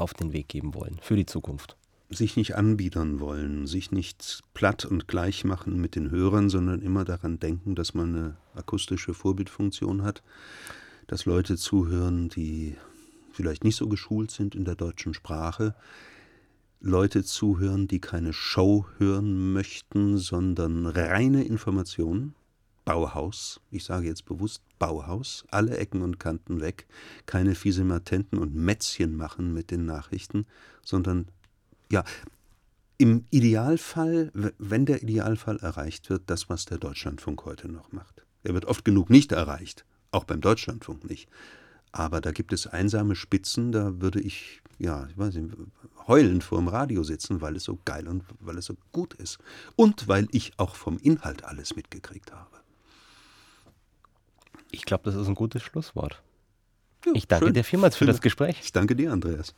auf den Weg geben wollen für die Zukunft? sich nicht anbiedern wollen, sich nicht platt und gleich machen mit den Hörern, sondern immer daran denken, dass man eine akustische Vorbildfunktion hat, dass Leute zuhören, die vielleicht nicht so geschult sind in der deutschen Sprache, Leute zuhören, die keine Show hören möchten, sondern reine Informationen. Bauhaus, ich sage jetzt bewusst Bauhaus, alle Ecken und Kanten weg, keine Fiesematenten und Mätzchen machen mit den Nachrichten, sondern ja, im Idealfall, wenn der Idealfall erreicht wird, das, was der Deutschlandfunk heute noch macht. Er wird oft genug nicht erreicht, auch beim Deutschlandfunk nicht. Aber da gibt es einsame Spitzen, da würde ich, ja, ich weiß nicht, heulend vor dem Radio sitzen, weil es so geil und weil es so gut ist. Und weil ich auch vom Inhalt alles mitgekriegt habe. Ich glaube, das ist ein gutes Schlusswort. Ja, Ich danke schön. dir vielmals für das Gespräch. Ich danke dir, Andreas.